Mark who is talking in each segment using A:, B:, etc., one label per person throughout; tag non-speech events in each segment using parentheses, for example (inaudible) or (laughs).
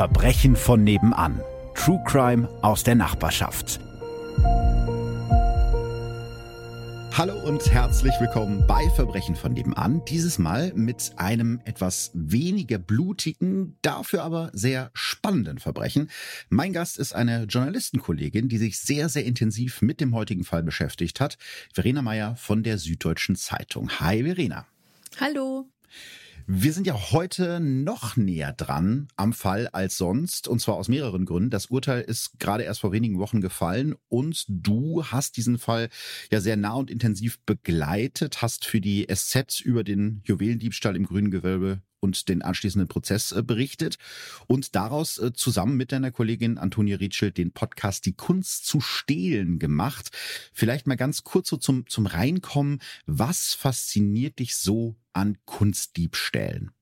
A: Verbrechen von nebenan. True Crime aus der Nachbarschaft. Hallo und herzlich willkommen bei Verbrechen von nebenan. Dieses Mal mit einem etwas weniger blutigen, dafür aber sehr spannenden Verbrechen. Mein Gast ist eine Journalistenkollegin, die sich sehr, sehr intensiv mit dem heutigen Fall beschäftigt hat. Verena Meyer von der Süddeutschen Zeitung. Hi Verena.
B: Hallo.
A: Wir sind ja heute noch näher dran am Fall als sonst, und zwar aus mehreren Gründen. Das Urteil ist gerade erst vor wenigen Wochen gefallen und du hast diesen Fall ja sehr nah und intensiv begleitet, hast für die SZ über den Juwelendiebstahl im grünen Gewölbe und den anschließenden Prozess äh, berichtet und daraus äh, zusammen mit deiner Kollegin Antonia Rietschel den Podcast Die Kunst zu stehlen gemacht. Vielleicht mal ganz kurz so zum, zum Reinkommen. Was fasziniert dich so an Kunstdiebstählen?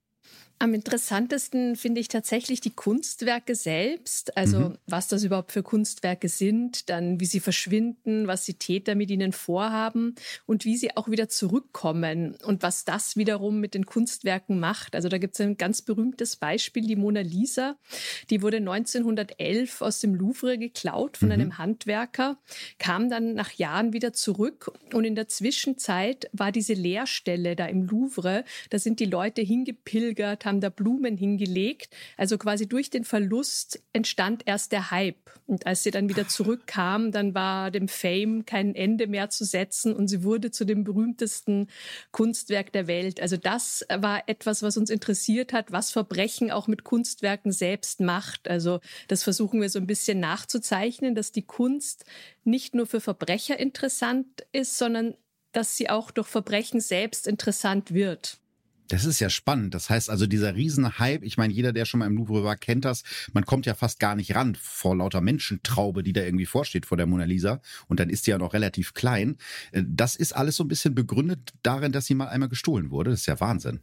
B: Am interessantesten finde ich tatsächlich die Kunstwerke selbst, also mhm. was das überhaupt für Kunstwerke sind, dann wie sie verschwinden, was die Täter mit ihnen vorhaben und wie sie auch wieder zurückkommen und was das wiederum mit den Kunstwerken macht. Also da gibt es ein ganz berühmtes Beispiel, die Mona Lisa, die wurde 1911 aus dem Louvre geklaut von mhm. einem Handwerker, kam dann nach Jahren wieder zurück und in der Zwischenzeit war diese Leerstelle da im Louvre, da sind die Leute hingepilgert, haben da Blumen hingelegt. Also quasi durch den Verlust entstand erst der Hype. Und als sie dann wieder zurückkam, dann war dem Fame kein Ende mehr zu setzen und sie wurde zu dem berühmtesten Kunstwerk der Welt. Also das war etwas, was uns interessiert hat, was Verbrechen auch mit Kunstwerken selbst macht. Also das versuchen wir so ein bisschen nachzuzeichnen, dass die Kunst nicht nur für Verbrecher interessant ist, sondern dass sie auch durch Verbrechen selbst interessant wird.
A: Das ist ja spannend. Das heißt also, dieser Riesenhype, ich meine, jeder, der schon mal im Louvre war, kennt das. Man kommt ja fast gar nicht ran vor lauter Menschentraube, die da irgendwie vorsteht vor der Mona Lisa. Und dann ist die ja noch relativ klein. Äh, das ist alles so ein bisschen begründet darin, dass sie mal einmal gestohlen wurde. Das ist ja Wahnsinn.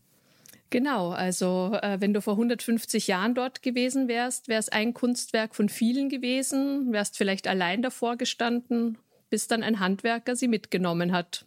B: Genau, also äh, wenn du vor 150 Jahren dort gewesen wärst, wäre es ein Kunstwerk von vielen gewesen, wärst vielleicht allein davor gestanden, bis dann ein Handwerker sie mitgenommen hat.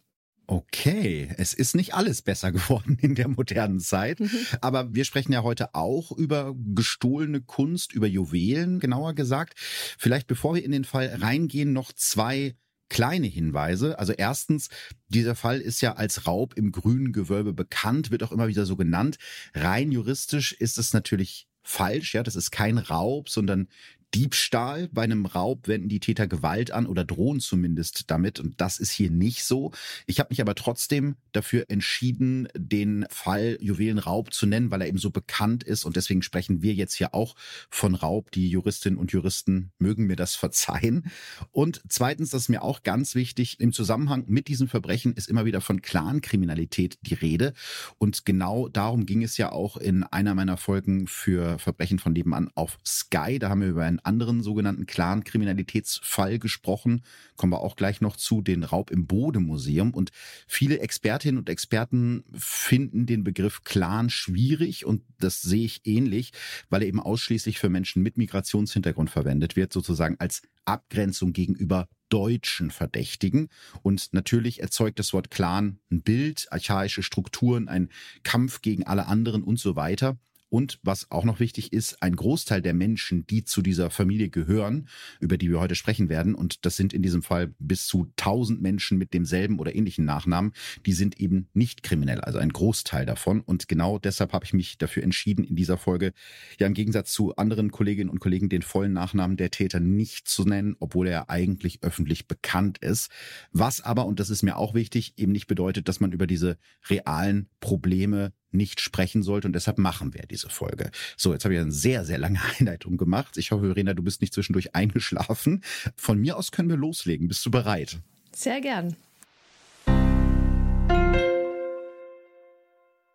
A: Okay, es ist nicht alles besser (laughs) geworden in der modernen Zeit, mhm. aber wir sprechen ja heute auch über gestohlene Kunst, über Juwelen, genauer gesagt. Vielleicht bevor wir in den Fall reingehen, noch zwei kleine Hinweise. Also erstens, dieser Fall ist ja als Raub im grünen Gewölbe bekannt, wird auch immer wieder so genannt. Rein juristisch ist es natürlich falsch, ja, das ist kein Raub, sondern Diebstahl. Bei einem Raub wenden die Täter Gewalt an oder drohen zumindest damit. Und das ist hier nicht so. Ich habe mich aber trotzdem dafür entschieden, den Fall Juwelenraub zu nennen, weil er eben so bekannt ist. Und deswegen sprechen wir jetzt hier auch von Raub. Die Juristinnen und Juristen mögen mir das (laughs) verzeihen. Und zweitens, das ist mir auch ganz wichtig, im Zusammenhang mit diesem Verbrechen ist immer wieder von Clankriminalität die Rede. Und genau darum ging es ja auch in einer meiner Folgen für Verbrechen von nebenan auf Sky. Da haben wir über ein anderen sogenannten Clan-Kriminalitätsfall gesprochen. Kommen wir auch gleich noch zu, den Raub im Bodemuseum. Und viele Expertinnen und Experten finden den Begriff Clan schwierig und das sehe ich ähnlich, weil er eben ausschließlich für Menschen mit Migrationshintergrund verwendet wird, sozusagen als Abgrenzung gegenüber deutschen Verdächtigen. Und natürlich erzeugt das Wort Clan ein Bild, archaische Strukturen, ein Kampf gegen alle anderen und so weiter. Und was auch noch wichtig ist, ein Großteil der Menschen, die zu dieser Familie gehören, über die wir heute sprechen werden, und das sind in diesem Fall bis zu 1000 Menschen mit demselben oder ähnlichen Nachnamen, die sind eben nicht kriminell, also ein Großteil davon. Und genau deshalb habe ich mich dafür entschieden, in dieser Folge ja im Gegensatz zu anderen Kolleginnen und Kollegen den vollen Nachnamen der Täter nicht zu nennen, obwohl er eigentlich öffentlich bekannt ist. Was aber, und das ist mir auch wichtig, eben nicht bedeutet, dass man über diese realen Probleme nicht sprechen sollte und deshalb machen wir diese Folge. So, jetzt habe ich eine sehr, sehr lange (laughs) Einleitung gemacht. Ich hoffe, Verena, du bist nicht zwischendurch eingeschlafen. Von mir aus können wir loslegen. Bist du bereit?
B: Sehr gern.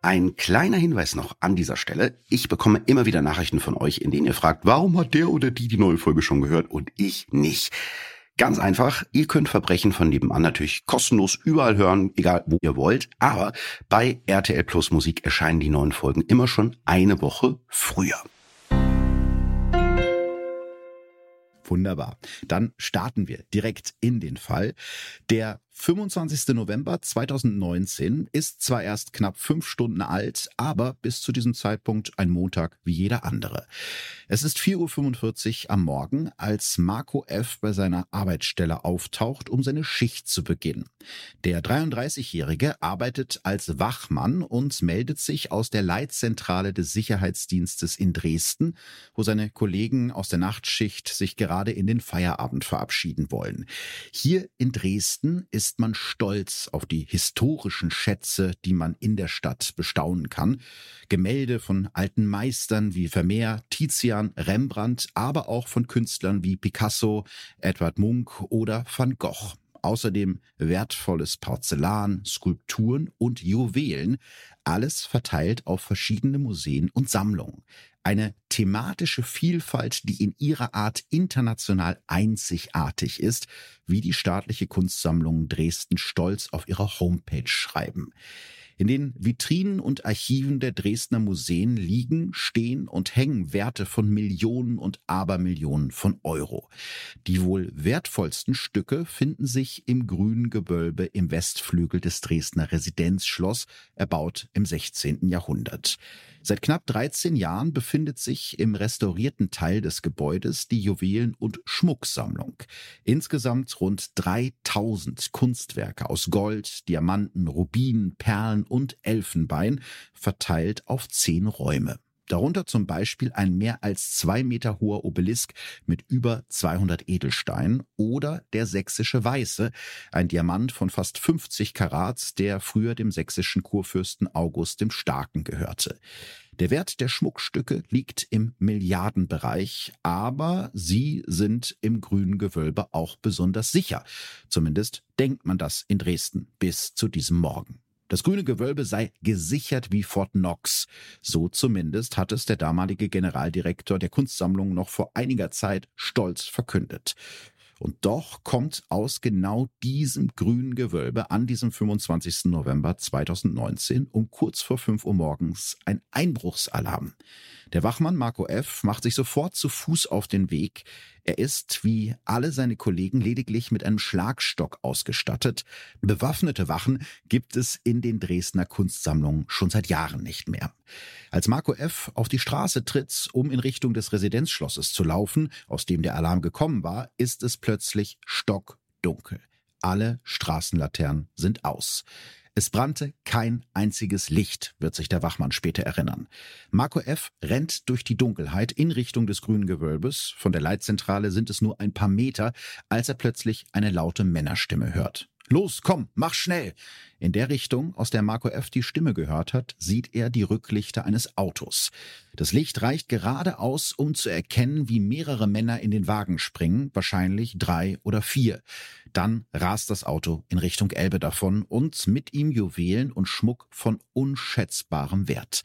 A: Ein kleiner Hinweis noch an dieser Stelle. Ich bekomme immer wieder Nachrichten von euch, in denen ihr fragt, warum hat der oder die die neue Folge schon gehört und ich nicht. Ganz einfach, ihr könnt Verbrechen von nebenan natürlich kostenlos überall hören, egal wo ihr wollt, aber bei RTL Plus Musik erscheinen die neuen Folgen immer schon eine Woche früher. Wunderbar. Dann starten wir direkt in den Fall. Der 25. November 2019 ist zwar erst knapp fünf Stunden alt, aber bis zu diesem Zeitpunkt ein Montag wie jeder andere. Es ist 4.45 Uhr am Morgen, als Marco F. bei seiner Arbeitsstelle auftaucht, um seine Schicht zu beginnen. Der 33-Jährige arbeitet als Wachmann und meldet sich aus der Leitzentrale des Sicherheitsdienstes in Dresden, wo seine Kollegen aus der Nachtschicht sich gerade in den Feierabend verabschieden wollen. Hier in Dresden ist ist man stolz auf die historischen Schätze, die man in der Stadt bestaunen kann. Gemälde von alten Meistern wie Vermeer, Tizian, Rembrandt, aber auch von Künstlern wie Picasso, Edward Munk oder Van Gogh. Außerdem wertvolles Porzellan, Skulpturen und Juwelen, alles verteilt auf verschiedene Museen und Sammlungen. Eine thematische Vielfalt, die in ihrer Art international einzigartig ist, wie die staatliche Kunstsammlung Dresden stolz auf ihrer Homepage schreiben. In den Vitrinen und Archiven der Dresdner Museen liegen, stehen und hängen Werte von Millionen und Abermillionen von Euro. Die wohl wertvollsten Stücke finden sich im grünen Gewölbe im Westflügel des Dresdner Residenzschloss, erbaut im 16. Jahrhundert. Seit knapp 13 Jahren befindet sich im restaurierten Teil des Gebäudes die Juwelen- und Schmucksammlung. Insgesamt rund 3000 Kunstwerke aus Gold, Diamanten, Rubinen, Perlen und Elfenbein, verteilt auf zehn Räume. Darunter zum Beispiel ein mehr als zwei Meter hoher Obelisk mit über 200 Edelsteinen oder der sächsische Weiße, ein Diamant von fast 50 Karats, der früher dem sächsischen Kurfürsten August dem Starken gehörte. Der Wert der Schmuckstücke liegt im Milliardenbereich, aber sie sind im grünen Gewölbe auch besonders sicher. Zumindest denkt man das in Dresden bis zu diesem Morgen. Das grüne Gewölbe sei gesichert wie Fort Knox. So zumindest hat es der damalige Generaldirektor der Kunstsammlung noch vor einiger Zeit stolz verkündet. Und doch kommt aus genau diesem grünen Gewölbe an diesem 25. November 2019 um kurz vor 5 Uhr morgens ein Einbruchsalarm. Der Wachmann Marco F. macht sich sofort zu Fuß auf den Weg. Er ist, wie alle seine Kollegen, lediglich mit einem Schlagstock ausgestattet. Bewaffnete Wachen gibt es in den Dresdner Kunstsammlungen schon seit Jahren nicht mehr. Als Marco F. auf die Straße tritt, um in Richtung des Residenzschlosses zu laufen, aus dem der Alarm gekommen war, ist es plötzlich stockdunkel. Alle Straßenlaternen sind aus. Es brannte kein einziges Licht, wird sich der Wachmann später erinnern. Marco F. rennt durch die Dunkelheit in Richtung des grünen Gewölbes. Von der Leitzentrale sind es nur ein paar Meter, als er plötzlich eine laute Männerstimme hört. Los, komm, mach schnell! In der Richtung, aus der Marco F. die Stimme gehört hat, sieht er die Rücklichter eines Autos. Das Licht reicht gerade aus, um zu erkennen, wie mehrere Männer in den Wagen springen, wahrscheinlich drei oder vier. Dann rast das Auto in Richtung Elbe davon und mit ihm Juwelen und Schmuck von unschätzbarem Wert.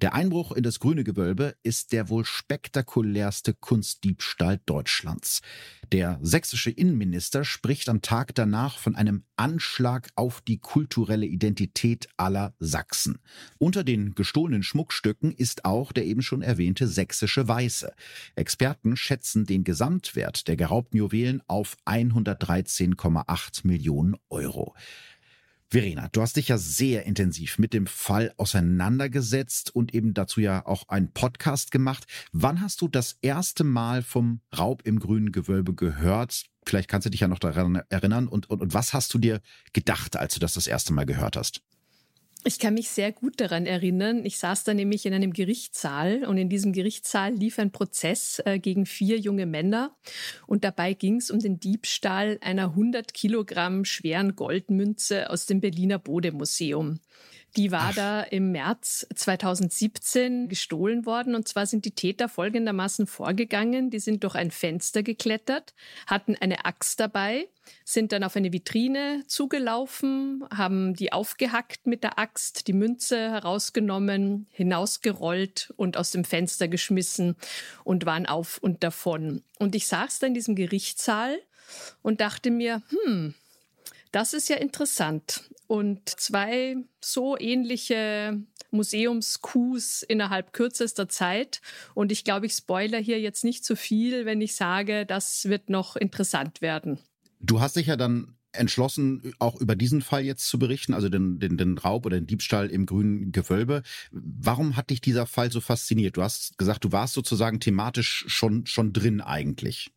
A: Der Einbruch in das grüne Gewölbe ist der wohl spektakulärste Kunstdiebstahl Deutschlands. Der sächsische Innenminister spricht am Tag danach von einem Anschlag auf die kulturelle Identität aller Sachsen. Unter den gestohlenen Schmuckstücken ist auch der eben schon erwähnte sächsische Weiße. Experten schätzen den Gesamtwert der geraubten Juwelen auf 113,8 Millionen Euro. Verena, du hast dich ja sehr intensiv mit dem Fall auseinandergesetzt und eben dazu ja auch einen Podcast gemacht. Wann hast du das erste Mal vom Raub im grünen Gewölbe gehört? Vielleicht kannst du dich ja noch daran erinnern. Und, und, und was hast du dir gedacht, als du das das erste Mal gehört hast?
B: Ich kann mich sehr gut daran erinnern. Ich saß da nämlich in einem Gerichtssaal und in diesem Gerichtssaal lief ein Prozess äh, gegen vier junge Männer und dabei ging es um den Diebstahl einer 100 Kilogramm schweren Goldmünze aus dem Berliner Bodemuseum. Die war Ach. da im März 2017 gestohlen worden. Und zwar sind die Täter folgendermaßen vorgegangen. Die sind durch ein Fenster geklettert, hatten eine Axt dabei, sind dann auf eine Vitrine zugelaufen, haben die aufgehackt mit der Axt, die Münze herausgenommen, hinausgerollt und aus dem Fenster geschmissen und waren auf und davon. Und ich saß da in diesem Gerichtssaal und dachte mir, hm, das ist ja interessant. Und zwei so ähnliche Museumskus innerhalb kürzester Zeit. Und ich glaube, ich spoiler hier jetzt nicht zu viel, wenn ich sage, das wird noch interessant werden.
A: Du hast dich ja dann entschlossen, auch über diesen Fall jetzt zu berichten, also den, den, den Raub oder den Diebstahl im grünen Gewölbe. Warum hat dich dieser Fall so fasziniert? Du hast gesagt, du warst sozusagen thematisch schon, schon drin eigentlich.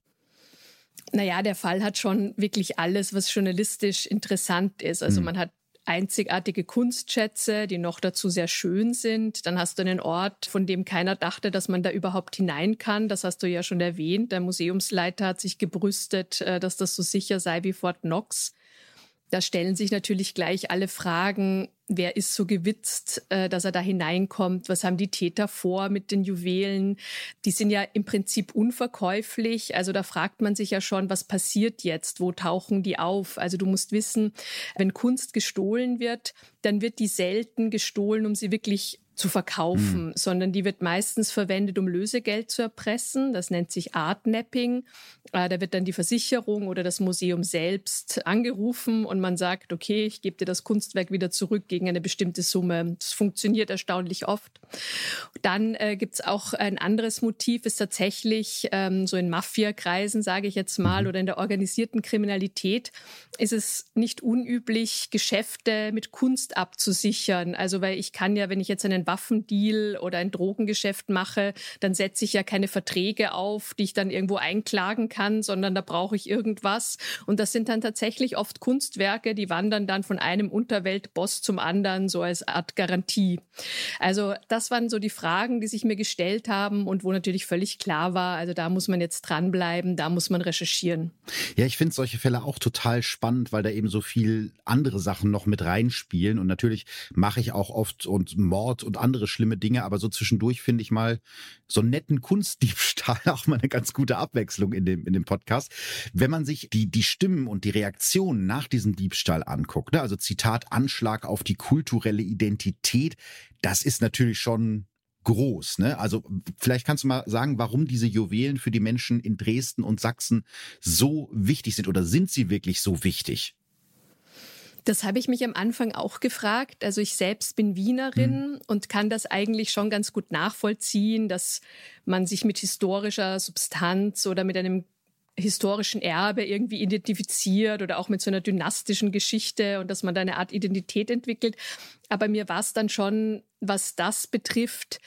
B: Naja, der Fall hat schon wirklich alles, was journalistisch interessant ist. Also hm. man hat einzigartige Kunstschätze, die noch dazu sehr schön sind. Dann hast du einen Ort, von dem keiner dachte, dass man da überhaupt hinein kann. Das hast du ja schon erwähnt. Der Museumsleiter hat sich gebrüstet, äh, dass das so sicher sei wie Fort Knox. Da stellen sich natürlich gleich alle Fragen, wer ist so gewitzt, äh, dass er da hineinkommt? Was haben die Täter vor mit den Juwelen? Die sind ja im Prinzip unverkäuflich. Also da fragt man sich ja schon, was passiert jetzt? Wo tauchen die auf? Also du musst wissen, wenn Kunst gestohlen wird, dann wird die selten gestohlen, um sie wirklich zu verkaufen, mhm. sondern die wird meistens verwendet, um Lösegeld zu erpressen. Das nennt sich Artnapping. Äh, da wird dann die Versicherung oder das Museum selbst angerufen und man sagt, okay, ich gebe dir das Kunstwerk wieder zurück gegen eine bestimmte Summe. Das funktioniert erstaunlich oft. Dann äh, gibt es auch ein anderes Motiv, ist tatsächlich ähm, so in Mafiakreisen, sage ich jetzt mal, mhm. oder in der organisierten Kriminalität, ist es nicht unüblich, Geschäfte mit Kunst abzusichern. Also weil ich kann ja, wenn ich jetzt einen Waffendeal oder ein Drogengeschäft mache, dann setze ich ja keine Verträge auf, die ich dann irgendwo einklagen kann, sondern da brauche ich irgendwas. Und das sind dann tatsächlich oft Kunstwerke, die wandern dann von einem Unterweltboss zum anderen, so als Art Garantie. Also das waren so die Fragen, die sich mir gestellt haben und wo natürlich völlig klar war, also da muss man jetzt dranbleiben, da muss man recherchieren.
A: Ja, ich finde solche Fälle auch total spannend, weil da eben so viel andere Sachen noch mit reinspielen. Und natürlich mache ich auch oft und Mord und andere schlimme Dinge, aber so zwischendurch finde ich mal so einen netten Kunstdiebstahl (laughs) auch mal eine ganz gute Abwechslung in dem, in dem Podcast. Wenn man sich die, die Stimmen und die Reaktionen nach diesem Diebstahl anguckt, ne? also Zitat Anschlag auf die kulturelle Identität, das ist natürlich schon groß. Ne? Also vielleicht kannst du mal sagen, warum diese Juwelen für die Menschen in Dresden und Sachsen so wichtig sind oder sind sie wirklich so wichtig?
B: Das habe ich mich am Anfang auch gefragt. Also ich selbst bin Wienerin mhm. und kann das eigentlich schon ganz gut nachvollziehen, dass man sich mit historischer Substanz oder mit einem historischen Erbe irgendwie identifiziert oder auch mit so einer dynastischen Geschichte und dass man da eine Art Identität entwickelt. Aber mir war es dann schon, was das betrifft,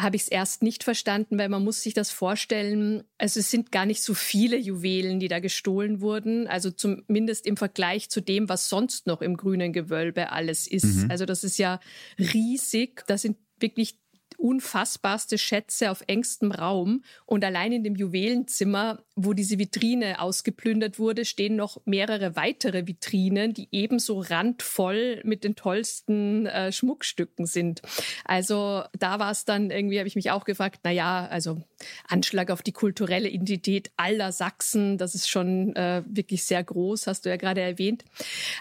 B: habe ich es erst nicht verstanden, weil man muss sich das vorstellen, also es sind gar nicht so viele Juwelen, die da gestohlen wurden, also zumindest im Vergleich zu dem, was sonst noch im grünen Gewölbe alles ist. Mhm. Also das ist ja riesig, da sind wirklich unfassbarste Schätze auf engstem Raum. Und allein in dem Juwelenzimmer, wo diese Vitrine ausgeplündert wurde, stehen noch mehrere weitere Vitrinen, die ebenso randvoll mit den tollsten äh, Schmuckstücken sind. Also da war es dann irgendwie, habe ich mich auch gefragt, na ja, also Anschlag auf die kulturelle Identität aller Sachsen, das ist schon äh, wirklich sehr groß, hast du ja gerade erwähnt.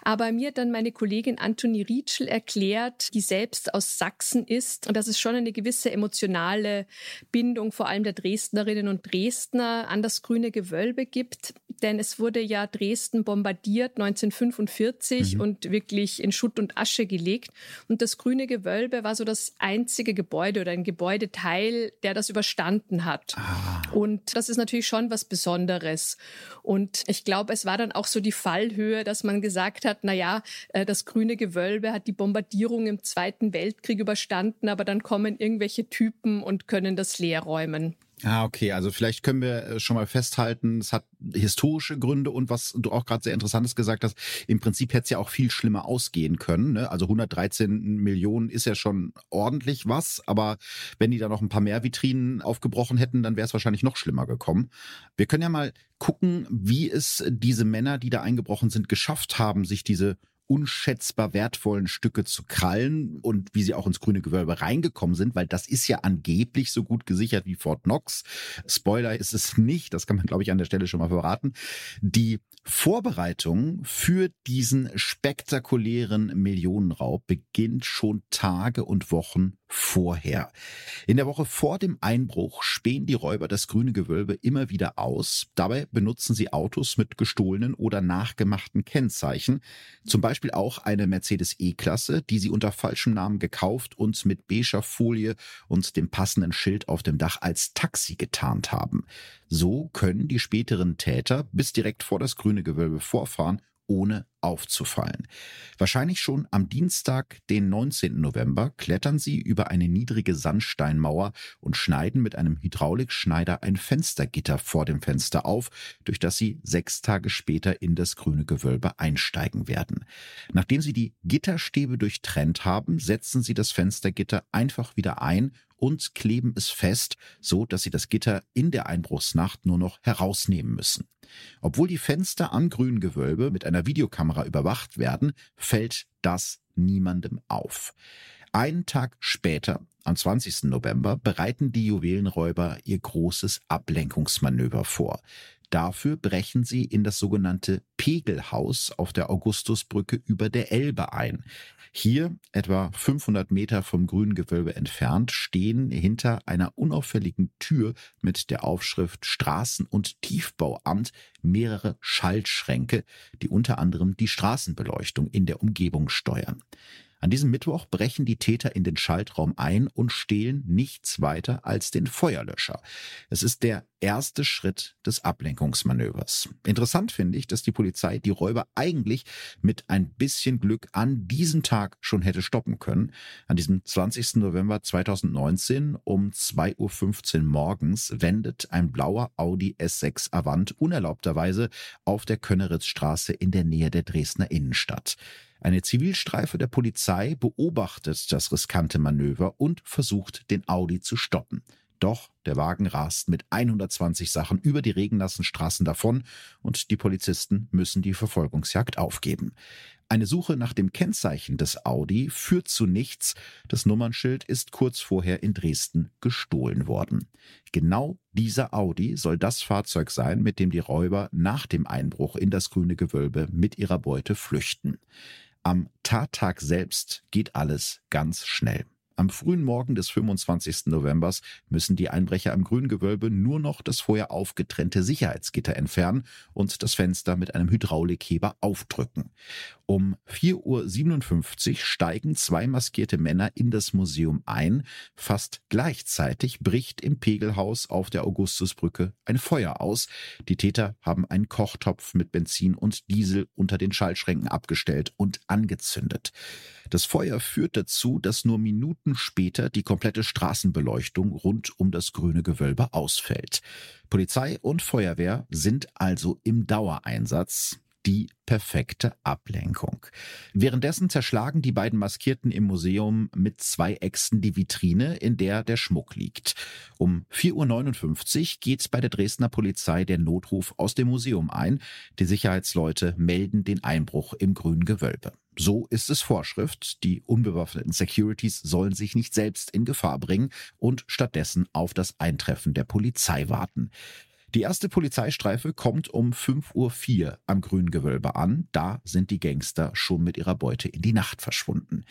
B: Aber mir hat dann meine Kollegin Antonie Rietschel erklärt, die selbst aus Sachsen ist und das ist schon eine gewisse emotionale Bindung vor allem der Dresdnerinnen und Dresdner an das grüne Gewölbe gibt. Denn es wurde ja Dresden bombardiert 1945 mhm. und wirklich in Schutt und Asche gelegt. Und das grüne Gewölbe war so das einzige Gebäude oder ein Gebäudeteil, der das überstanden hat. Ah. Und das ist natürlich schon was Besonderes. Und ich glaube, es war dann auch so die Fallhöhe, dass man gesagt hat, na ja, äh, das grüne Gewölbe hat die Bombardierung im Zweiten Weltkrieg überstanden, aber dann kommen irgendwie irgendwelche Typen und können das leer räumen.
A: Ah, okay. Also vielleicht können wir äh, schon mal festhalten, es hat historische Gründe und was du auch gerade sehr Interessantes gesagt hast, im Prinzip hätte es ja auch viel schlimmer ausgehen können. Ne? Also 113 Millionen ist ja schon ordentlich was, aber wenn die da noch ein paar mehr Vitrinen aufgebrochen hätten, dann wäre es wahrscheinlich noch schlimmer gekommen. Wir können ja mal gucken, wie es diese Männer, die da eingebrochen sind, geschafft haben, sich diese unschätzbar wertvollen Stücke zu krallen und wie sie auch ins grüne Gewölbe reingekommen sind, weil das ist ja angeblich so gut gesichert wie Fort Knox. Spoiler ist es nicht, das kann man glaube ich an der Stelle schon mal verraten. Die Vorbereitung für diesen spektakulären Millionenraub beginnt schon Tage und Wochen vorher. In der Woche vor dem Einbruch spähen die Räuber das grüne Gewölbe immer wieder aus. Dabei benutzen sie Autos mit gestohlenen oder nachgemachten Kennzeichen. Zum Beispiel auch eine Mercedes E-Klasse, die sie unter falschem Namen gekauft und mit beiger Folie und dem passenden Schild auf dem Dach als Taxi getarnt haben. So können die späteren Täter bis direkt vor das grüne Gewölbe vorfahren ohne aufzufallen. Wahrscheinlich schon am Dienstag, den 19. November, klettern sie über eine niedrige Sandsteinmauer und schneiden mit einem Hydraulikschneider ein Fenstergitter vor dem Fenster auf, durch das sie sechs Tage später in das grüne Gewölbe einsteigen werden. Nachdem sie die Gitterstäbe durchtrennt haben, setzen sie das Fenstergitter einfach wieder ein und kleben es fest, so dass sie das Gitter in der Einbruchsnacht nur noch herausnehmen müssen. Obwohl die Fenster am Grüngewölbe mit einer Videokamera überwacht werden, fällt das niemandem auf. Einen Tag später, am 20. November, bereiten die Juwelenräuber ihr großes Ablenkungsmanöver vor. Dafür brechen sie in das sogenannte Pegelhaus auf der Augustusbrücke über der Elbe ein. Hier, etwa 500 Meter vom Grüngewölbe entfernt, stehen hinter einer unauffälligen Tür mit der Aufschrift Straßen- und Tiefbauamt mehrere Schaltschränke, die unter anderem die Straßenbeleuchtung in der Umgebung steuern. An diesem Mittwoch brechen die Täter in den Schaltraum ein und stehlen nichts weiter als den Feuerlöscher. Es ist der erste Schritt des Ablenkungsmanövers. Interessant finde ich, dass die Polizei die Räuber eigentlich mit ein bisschen Glück an diesem Tag schon hätte stoppen können. An diesem 20. November 2019 um 2.15 Uhr morgens wendet ein blauer Audi S6 Avant unerlaubterweise auf der Könneritzstraße in der Nähe der Dresdner Innenstadt. Eine Zivilstreife der Polizei beobachtet das riskante Manöver und versucht, den Audi zu stoppen. Doch der Wagen rast mit 120 Sachen über die regennassen Straßen davon und die Polizisten müssen die Verfolgungsjagd aufgeben. Eine Suche nach dem Kennzeichen des Audi führt zu nichts. Das Nummernschild ist kurz vorher in Dresden gestohlen worden. Genau dieser Audi soll das Fahrzeug sein, mit dem die Räuber nach dem Einbruch in das grüne Gewölbe mit ihrer Beute flüchten. Am Tattag selbst geht alles ganz schnell. Am frühen Morgen des 25. Novembers müssen die Einbrecher am Grüngewölbe nur noch das vorher aufgetrennte Sicherheitsgitter entfernen und das Fenster mit einem Hydraulikheber aufdrücken. Um 4.57 Uhr steigen zwei maskierte Männer in das Museum ein. Fast gleichzeitig bricht im Pegelhaus auf der Augustusbrücke ein Feuer aus. Die Täter haben einen Kochtopf mit Benzin und Diesel unter den Schallschränken abgestellt und angezündet. Das Feuer führt dazu, dass nur Minuten später die komplette Straßenbeleuchtung rund um das grüne Gewölbe ausfällt. Polizei und Feuerwehr sind also im Dauereinsatz die perfekte Ablenkung. Währenddessen zerschlagen die beiden Maskierten im Museum mit zwei Äxten die Vitrine, in der der Schmuck liegt. Um 4.59 Uhr geht bei der Dresdner Polizei der Notruf aus dem Museum ein. Die Sicherheitsleute melden den Einbruch im grünen Gewölbe. So ist es Vorschrift. Die unbewaffneten Securities sollen sich nicht selbst in Gefahr bringen und stattdessen auf das Eintreffen der Polizei warten. Die erste Polizeistreife kommt um 5.04 Uhr am Grüngewölbe an. Da sind die Gangster schon mit ihrer Beute in die Nacht verschwunden.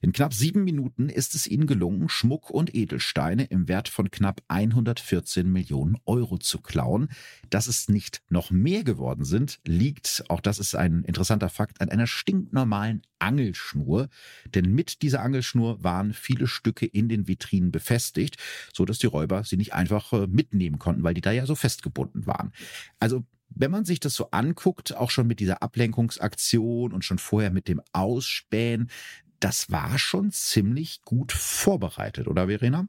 A: In knapp sieben Minuten ist es ihnen gelungen, Schmuck und Edelsteine im Wert von knapp 114 Millionen Euro zu klauen. Dass es nicht noch mehr geworden sind, liegt, auch das ist ein interessanter Fakt, an einer stinknormalen Angelschnur. Denn mit dieser Angelschnur waren viele Stücke in den Vitrinen befestigt, so dass die Räuber sie nicht einfach äh, mitnehmen konnten, weil die da ja so festgebunden waren. Also wenn man sich das so anguckt, auch schon mit dieser Ablenkungsaktion und schon vorher mit dem Ausspähen, das war schon ziemlich gut vorbereitet, oder Verena?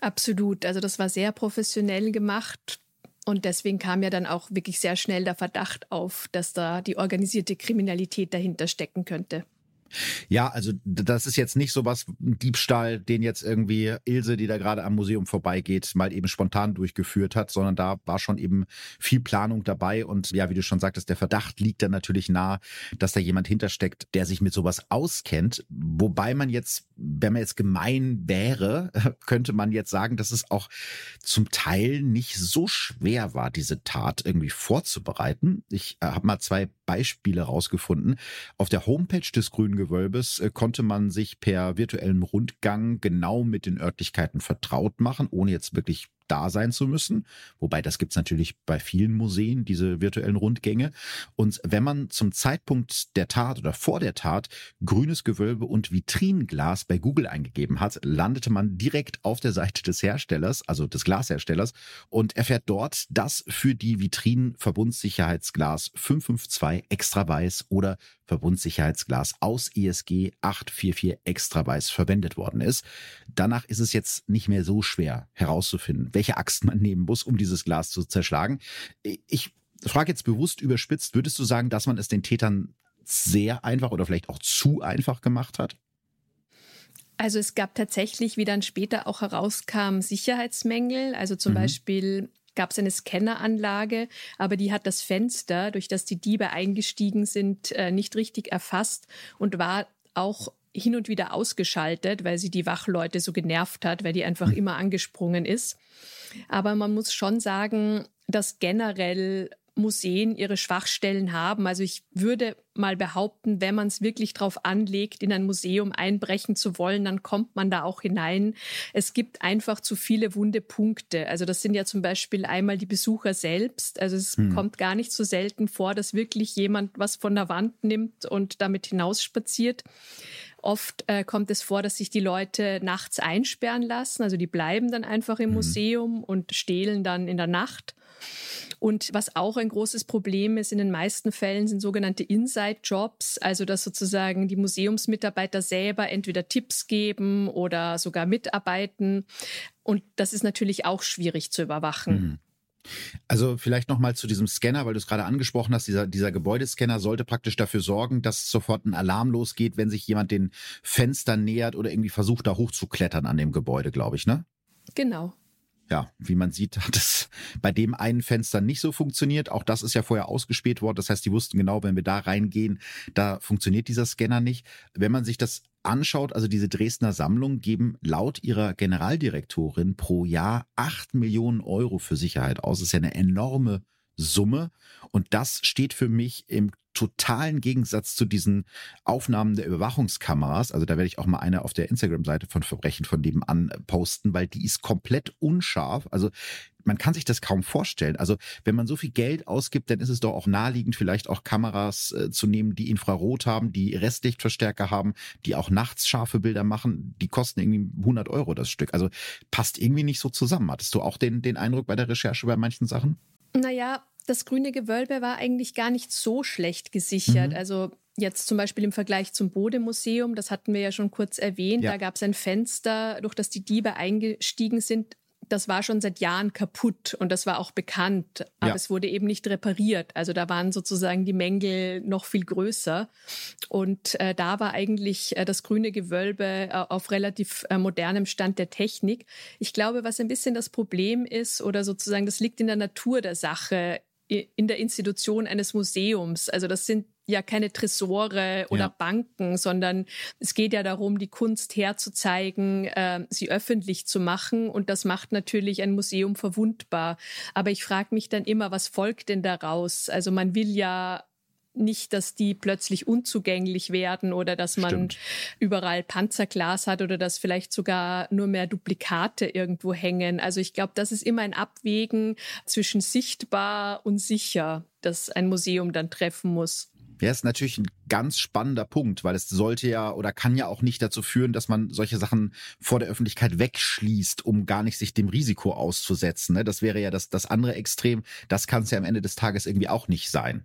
B: Absolut. Also das war sehr professionell gemacht. Und deswegen kam ja dann auch wirklich sehr schnell der Verdacht auf, dass da die organisierte Kriminalität dahinter stecken könnte.
A: Ja, also das ist jetzt nicht so was, ein Diebstahl, den jetzt irgendwie Ilse, die da gerade am Museum vorbeigeht, mal eben spontan durchgeführt hat, sondern da war schon eben viel Planung dabei und ja, wie du schon sagtest, der Verdacht liegt dann natürlich nahe, dass da jemand hintersteckt, der sich mit sowas auskennt. Wobei man jetzt, wenn man jetzt gemein wäre, (laughs) könnte man jetzt sagen, dass es auch zum Teil nicht so schwer war, diese Tat irgendwie vorzubereiten. Ich äh, habe mal zwei Beispiele rausgefunden. Auf der Homepage des Grünen Gewölbes äh, konnte man sich per virtuellem Rundgang genau mit den Örtlichkeiten vertraut machen, ohne jetzt wirklich da sein zu müssen. Wobei das gibt's natürlich bei vielen Museen, diese virtuellen Rundgänge. Und wenn man zum Zeitpunkt der Tat oder vor der Tat grünes Gewölbe und Vitrinenglas bei Google eingegeben hat, landete man direkt auf der Seite des Herstellers, also des Glasherstellers, und erfährt dort, dass für die Vitrinen Verbundsicherheitsglas 552 extra weiß oder Verbundsicherheitsglas aus ESG 844 extra weiß verwendet worden ist. Danach ist es jetzt nicht mehr so schwer herauszufinden, welche Axt man nehmen muss, um dieses Glas zu zerschlagen. Ich frage jetzt bewusst überspitzt, würdest du sagen, dass man es den Tätern sehr einfach oder vielleicht auch zu einfach gemacht hat?
B: Also es gab tatsächlich, wie dann später auch herauskam, Sicherheitsmängel. Also zum mhm. Beispiel gab es eine Scanneranlage, aber die hat das Fenster, durch das die Diebe eingestiegen sind, äh, nicht richtig erfasst und war auch hin und wieder ausgeschaltet, weil sie die Wachleute so genervt hat, weil die einfach mhm. immer angesprungen ist. Aber man muss schon sagen, dass generell Museen ihre Schwachstellen haben. Also ich würde mal behaupten, wenn man es wirklich darauf anlegt, in ein Museum einbrechen zu wollen, dann kommt man da auch hinein. Es gibt einfach zu viele wunde Punkte. Also das sind ja zum Beispiel einmal die Besucher selbst. Also es hm. kommt gar nicht so selten vor, dass wirklich jemand was von der Wand nimmt und damit hinausspaziert. Oft äh, kommt es vor, dass sich die Leute nachts einsperren lassen. Also die bleiben dann einfach im hm. Museum und stehlen dann in der Nacht. Und was auch ein großes Problem ist in den meisten Fällen, sind sogenannte Inside-Jobs, also dass sozusagen die Museumsmitarbeiter selber entweder Tipps geben oder sogar mitarbeiten. Und das ist natürlich auch schwierig zu überwachen. Mhm.
A: Also vielleicht noch mal zu diesem Scanner, weil du es gerade angesprochen hast. Dieser, dieser Gebäudescanner sollte praktisch dafür sorgen, dass sofort ein Alarm losgeht, wenn sich jemand den Fenstern nähert oder irgendwie versucht, da hochzuklettern an dem Gebäude, glaube ich, ne?
B: Genau
A: ja, wie man sieht, hat es bei dem einen Fenster nicht so funktioniert. Auch das ist ja vorher ausgespäht worden. Das heißt, die wussten genau, wenn wir da reingehen, da funktioniert dieser Scanner nicht. Wenn man sich das anschaut, also diese Dresdner Sammlung geben laut ihrer Generaldirektorin pro Jahr acht Millionen Euro für Sicherheit aus. Das ist ja eine enorme Summe. Und das steht für mich im totalen Gegensatz zu diesen Aufnahmen der Überwachungskameras. Also da werde ich auch mal eine auf der Instagram-Seite von Verbrechen von nebenan posten, weil die ist komplett unscharf. Also man kann sich das kaum vorstellen. Also wenn man so viel Geld ausgibt, dann ist es doch auch naheliegend, vielleicht auch Kameras äh, zu nehmen, die Infrarot haben, die Restlichtverstärker haben, die auch nachts scharfe Bilder machen. Die kosten irgendwie 100 Euro das Stück. Also passt irgendwie nicht so zusammen. Hattest du auch den, den Eindruck bei der Recherche bei manchen Sachen?
B: Naja, das grüne Gewölbe war eigentlich gar nicht so schlecht gesichert. Mhm. Also jetzt zum Beispiel im Vergleich zum Bodemuseum, das hatten wir ja schon kurz erwähnt, ja. da gab es ein Fenster, durch das die Diebe eingestiegen sind. Das war schon seit Jahren kaputt und das war auch bekannt, aber ja. es wurde eben nicht repariert. Also da waren sozusagen die Mängel noch viel größer. Und äh, da war eigentlich äh, das grüne Gewölbe äh, auf relativ äh, modernem Stand der Technik. Ich glaube, was ein bisschen das Problem ist oder sozusagen das liegt in der Natur der Sache, in der Institution eines Museums. Also das sind ja keine Tresore oder ja. Banken, sondern es geht ja darum, die Kunst herzuzeigen, äh, sie öffentlich zu machen. Und das macht natürlich ein Museum verwundbar. Aber ich frage mich dann immer, was folgt denn daraus? Also man will ja nicht, dass die plötzlich unzugänglich werden oder dass man Stimmt. überall Panzerglas hat oder dass vielleicht sogar nur mehr Duplikate irgendwo hängen. Also ich glaube, das ist immer ein Abwägen zwischen sichtbar und sicher, das ein Museum dann treffen muss.
A: Ja, ist natürlich ein ganz spannender Punkt, weil es sollte ja oder kann ja auch nicht dazu führen, dass man solche Sachen vor der Öffentlichkeit wegschließt, um gar nicht sich dem Risiko auszusetzen. Ne? Das wäre ja das, das andere Extrem. Das kann es ja am Ende des Tages irgendwie auch nicht sein.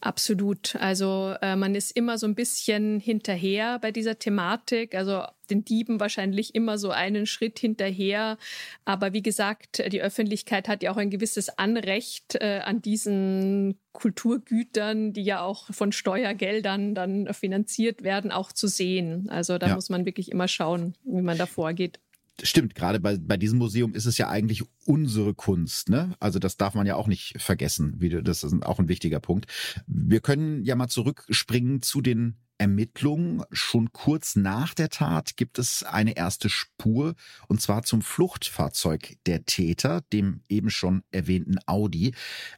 B: Absolut. Also äh, man ist immer so ein bisschen hinterher bei dieser Thematik. Also den Dieben wahrscheinlich immer so einen Schritt hinterher. Aber wie gesagt, die Öffentlichkeit hat ja auch ein gewisses Anrecht äh, an diesen Kulturgütern, die ja auch von Steuergeldern dann finanziert werden, auch zu sehen. Also da ja. muss man wirklich immer schauen, wie man da vorgeht
A: stimmt, gerade bei, bei diesem Museum ist es ja eigentlich unsere Kunst, ne? Also das darf man ja auch nicht vergessen. Wie, das ist auch ein wichtiger Punkt. Wir können ja mal zurückspringen zu den Ermittlungen. Schon kurz nach der Tat gibt es eine erste Spur, und zwar zum Fluchtfahrzeug der Täter, dem eben schon erwähnten Audi.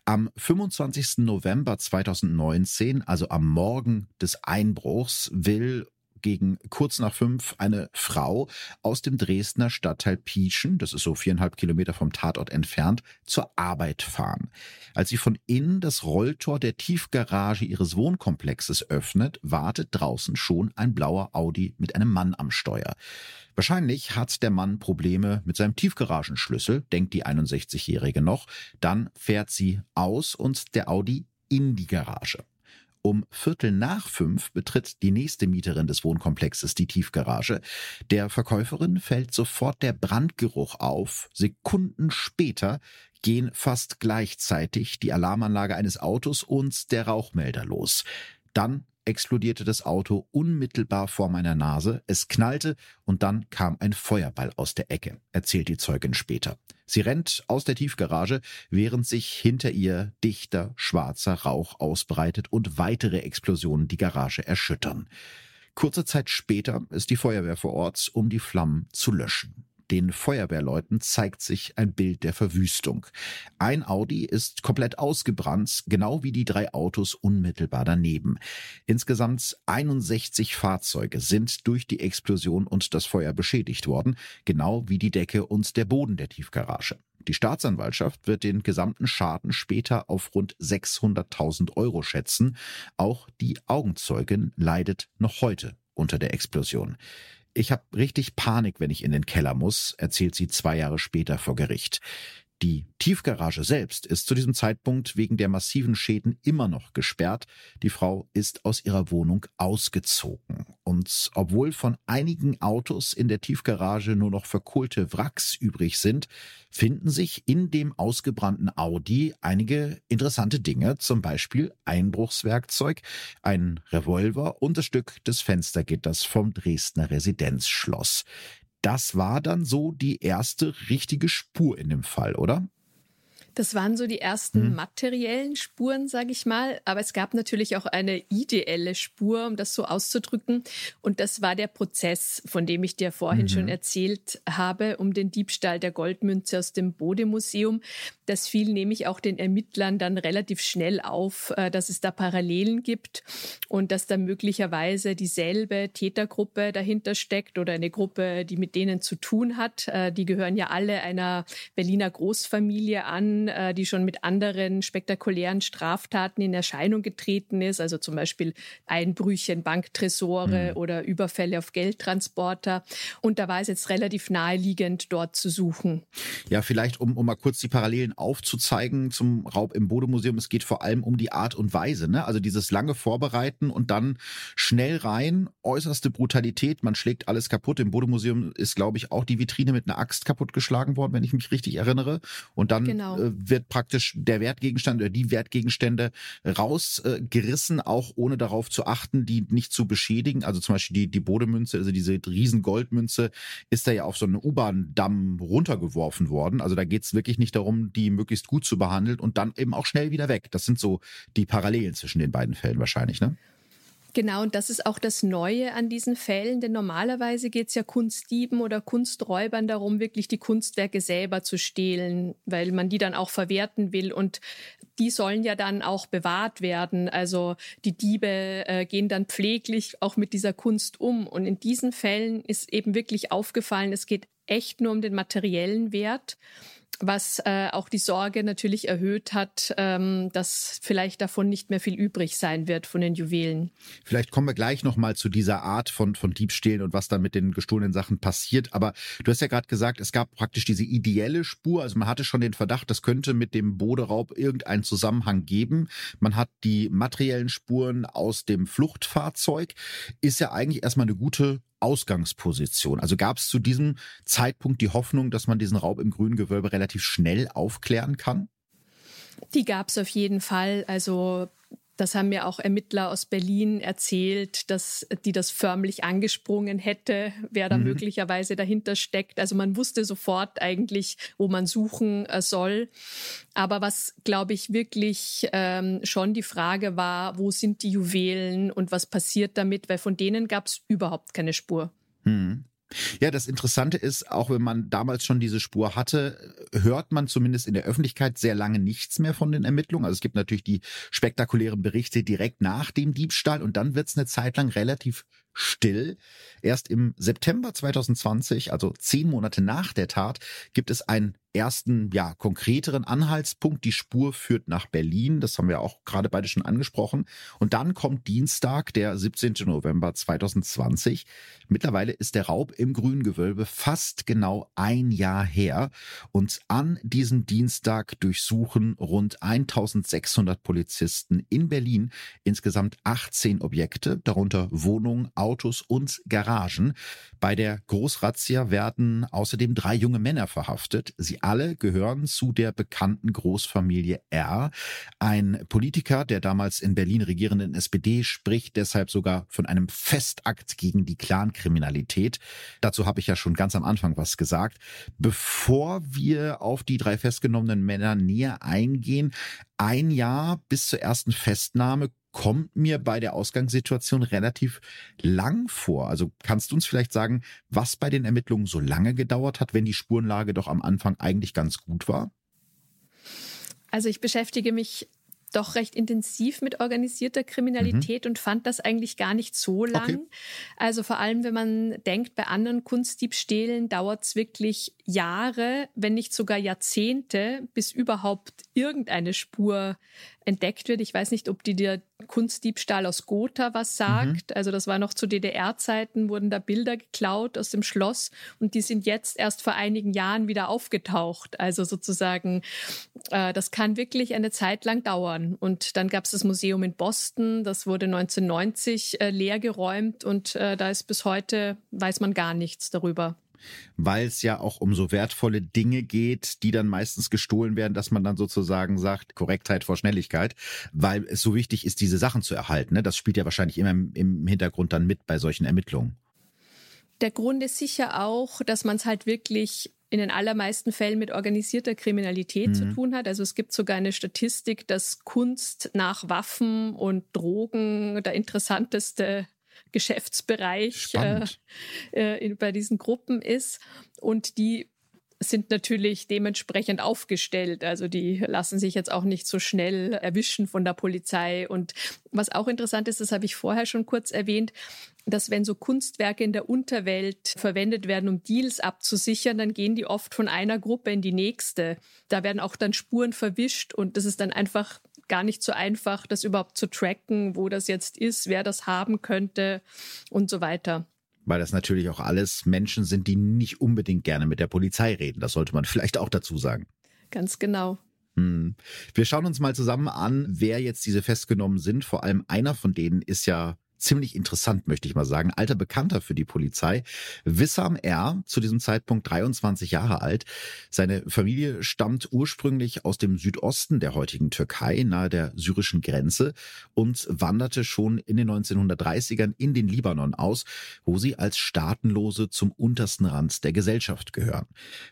A: Am 25. November 2019, also am Morgen des Einbruchs, will gegen kurz nach fünf eine Frau aus dem Dresdner Stadtteil Pieschen, das ist so viereinhalb Kilometer vom Tatort entfernt, zur Arbeit fahren. Als sie von innen das Rolltor der Tiefgarage ihres Wohnkomplexes öffnet, wartet draußen schon ein blauer Audi mit einem Mann am Steuer. Wahrscheinlich hat der Mann Probleme mit seinem Tiefgaragenschlüssel, denkt die 61-Jährige noch. Dann fährt sie aus und der Audi in die Garage. Um Viertel nach fünf betritt die nächste Mieterin des Wohnkomplexes die Tiefgarage. Der Verkäuferin fällt sofort der Brandgeruch auf. Sekunden später gehen fast gleichzeitig die Alarmanlage eines Autos und der Rauchmelder los. Dann explodierte das Auto unmittelbar vor meiner Nase, es knallte und dann kam ein Feuerball aus der Ecke, erzählt die Zeugin später. Sie rennt aus der Tiefgarage, während sich hinter ihr dichter, schwarzer Rauch ausbreitet und weitere Explosionen die Garage erschüttern. Kurze Zeit später ist die Feuerwehr vor Ort, um die Flammen zu löschen. Den Feuerwehrleuten zeigt sich ein Bild der Verwüstung. Ein Audi ist komplett ausgebrannt, genau wie die drei Autos unmittelbar daneben. Insgesamt 61 Fahrzeuge sind durch die Explosion und das Feuer beschädigt worden, genau wie die Decke und der Boden der Tiefgarage. Die Staatsanwaltschaft wird den gesamten Schaden später auf rund 600.000 Euro schätzen. Auch die Augenzeugin leidet noch heute unter der Explosion. Ich habe richtig Panik, wenn ich in den Keller muss, erzählt sie zwei Jahre später vor Gericht. Die Tiefgarage selbst ist zu diesem Zeitpunkt wegen der massiven Schäden immer noch gesperrt. Die Frau ist aus ihrer Wohnung ausgezogen. Und obwohl von einigen Autos in der Tiefgarage nur noch verkohlte Wracks übrig sind, finden sich in dem ausgebrannten Audi einige interessante Dinge, zum Beispiel Einbruchswerkzeug, ein Revolver und das Stück des Fenstergitters vom Dresdner Residenzschloss das war dann so die erste richtige Spur in dem Fall, oder?
B: Das waren so die ersten hm. materiellen Spuren, sage ich mal. Aber es gab natürlich auch eine ideelle Spur, um das so auszudrücken. Und das war der Prozess, von dem ich dir vorhin mhm. schon erzählt habe, um den Diebstahl der Goldmünze aus dem Bode-Museum. Das fiel nämlich auch den Ermittlern dann relativ schnell auf, äh, dass es da Parallelen gibt und dass da möglicherweise dieselbe Tätergruppe dahinter steckt oder eine Gruppe, die mit denen zu tun hat. Äh, die gehören ja alle einer Berliner Großfamilie an äh, die schon mit anderen spektakulären Straftaten in Erscheinung getreten ist, also zum Beispiel Einbrüche in Banktresore mhm. oder Überfälle auf Geldtransporter. Und da war es jetzt relativ naheliegend, dort zu suchen.
A: Ja, vielleicht, um, um mal kurz die Parallelen aufzuzeigen zum Raub im Bodemuseum. Es geht vor allem um die Art und Weise. Ne? Also dieses lange Vorbereiten und dann schnell rein, äußerste Brutalität. Man schlägt alles kaputt. Im Bodemuseum ist, glaube ich, auch die Vitrine mit einer Axt kaputtgeschlagen worden, wenn ich mich richtig erinnere. Und dann genau. äh, wird praktisch der Wertgegenstand oder die Wertgegenstände rausgerissen, auch ohne darauf zu achten, die nicht zu beschädigen. Also zum Beispiel die, die Bodemünze, also diese riesen Goldmünze, ist da ja auf so einen U-Bahn-Damm runtergeworfen worden. Also da geht es wirklich nicht darum, die möglichst gut zu behandeln und dann eben auch schnell wieder weg. Das sind so die Parallelen zwischen den beiden Fällen wahrscheinlich, ne?
B: Genau, und das ist auch das Neue an diesen Fällen, denn normalerweise geht es ja Kunstdieben oder Kunsträubern darum, wirklich die Kunstwerke selber zu stehlen, weil man die dann auch verwerten will und die sollen ja dann auch bewahrt werden. Also die Diebe äh, gehen dann pfleglich auch mit dieser Kunst um. Und in diesen Fällen ist eben wirklich aufgefallen, es geht echt nur um den materiellen Wert was äh, auch die Sorge natürlich erhöht hat, ähm, dass vielleicht davon nicht mehr viel übrig sein wird von den Juwelen.
A: Vielleicht kommen wir gleich nochmal zu dieser Art von, von Diebstählen und was dann mit den gestohlenen Sachen passiert. Aber du hast ja gerade gesagt, es gab praktisch diese ideelle Spur. Also man hatte schon den Verdacht, das könnte mit dem Boderaub irgendeinen Zusammenhang geben. Man hat die materiellen Spuren aus dem Fluchtfahrzeug. Ist ja eigentlich erstmal eine gute Ausgangsposition? Also gab es zu diesem Zeitpunkt die Hoffnung, dass man diesen Raub im grünen Gewölbe relativ schnell aufklären kann?
B: Die gab es auf jeden Fall. Also das haben mir auch Ermittler aus Berlin erzählt, dass die das förmlich angesprungen hätte, wer da mhm. möglicherweise dahinter steckt. Also man wusste sofort eigentlich, wo man suchen äh, soll. Aber was, glaube ich, wirklich ähm, schon die Frage war, wo sind die Juwelen und was passiert damit, weil von denen gab es überhaupt keine Spur.
A: Mhm. Ja, das Interessante ist, auch wenn man damals schon diese Spur hatte, hört man zumindest in der Öffentlichkeit sehr lange nichts mehr von den Ermittlungen. Also es gibt natürlich die spektakulären Berichte direkt nach dem Diebstahl und dann wird es eine Zeit lang relativ still. Erst im September 2020, also zehn Monate nach der Tat, gibt es ein ersten, ja, konkreteren Anhaltspunkt. Die Spur führt nach Berlin. Das haben wir auch gerade beide schon angesprochen. Und dann kommt Dienstag, der 17. November 2020. Mittlerweile ist der Raub im Grüngewölbe fast genau ein Jahr her. Und an diesem Dienstag durchsuchen rund 1600 Polizisten in Berlin insgesamt 18 Objekte, darunter Wohnungen, Autos und Garagen. Bei der Großrazzia werden außerdem drei junge Männer verhaftet. Sie alle gehören zu der bekannten Großfamilie R. Ein Politiker der damals in Berlin regierenden SPD spricht deshalb sogar von einem Festakt gegen die Clankriminalität. Dazu habe ich ja schon ganz am Anfang was gesagt. Bevor wir auf die drei festgenommenen Männer näher eingehen, ein Jahr bis zur ersten Festnahme kommt mir bei der Ausgangssituation relativ lang vor. Also kannst du uns vielleicht sagen, was bei den Ermittlungen so lange gedauert hat, wenn die Spurenlage doch am Anfang eigentlich ganz gut war?
B: Also ich beschäftige mich doch recht intensiv mit organisierter Kriminalität mhm. und fand das eigentlich gar nicht so lang. Okay. Also vor allem, wenn man denkt, bei anderen Kunstdiebstählen dauert es wirklich Jahre, wenn nicht sogar Jahrzehnte, bis überhaupt irgendeine Spur entdeckt wird. Ich weiß nicht, ob die der Kunstdiebstahl aus Gotha was sagt. Mhm. Also das war noch zu DDR-Zeiten, wurden da Bilder geklaut aus dem Schloss und die sind jetzt erst vor einigen Jahren wieder aufgetaucht. Also sozusagen, äh, das kann wirklich eine Zeit lang dauern. Und dann gab es das Museum in Boston, das wurde 1990 äh, leer geräumt und äh, da ist bis heute, weiß man gar nichts darüber
A: weil es ja auch um so wertvolle Dinge geht, die dann meistens gestohlen werden, dass man dann sozusagen sagt, Korrektheit vor Schnelligkeit, weil es so wichtig ist, diese Sachen zu erhalten. Ne? Das spielt ja wahrscheinlich immer im Hintergrund dann mit bei solchen Ermittlungen.
B: Der Grund ist sicher auch, dass man es halt wirklich in den allermeisten Fällen mit organisierter Kriminalität mhm. zu tun hat. Also es gibt sogar eine Statistik, dass Kunst nach Waffen und Drogen der interessanteste Geschäftsbereich äh, äh, bei diesen Gruppen ist. Und die sind natürlich dementsprechend aufgestellt. Also die lassen sich jetzt auch nicht so schnell erwischen von der Polizei. Und was auch interessant ist, das habe ich vorher schon kurz erwähnt, dass wenn so Kunstwerke in der Unterwelt verwendet werden, um Deals abzusichern, dann gehen die oft von einer Gruppe in die nächste. Da werden auch dann Spuren verwischt und das ist dann einfach gar nicht so einfach, das überhaupt zu tracken, wo das jetzt ist, wer das haben könnte und so weiter.
A: Weil das natürlich auch alles Menschen sind, die nicht unbedingt gerne mit der Polizei reden. Das sollte man (laughs) vielleicht auch dazu sagen.
B: Ganz genau.
A: Hm. Wir schauen uns mal zusammen an, wer jetzt diese festgenommen sind. Vor allem einer von denen ist ja ziemlich interessant, möchte ich mal sagen. Alter Bekannter für die Polizei. Wissam R., zu diesem Zeitpunkt 23 Jahre alt. Seine Familie stammt ursprünglich aus dem Südosten der heutigen Türkei, nahe der syrischen Grenze und wanderte schon in den 1930ern in den Libanon aus, wo sie als Staatenlose zum untersten Rand der Gesellschaft gehören.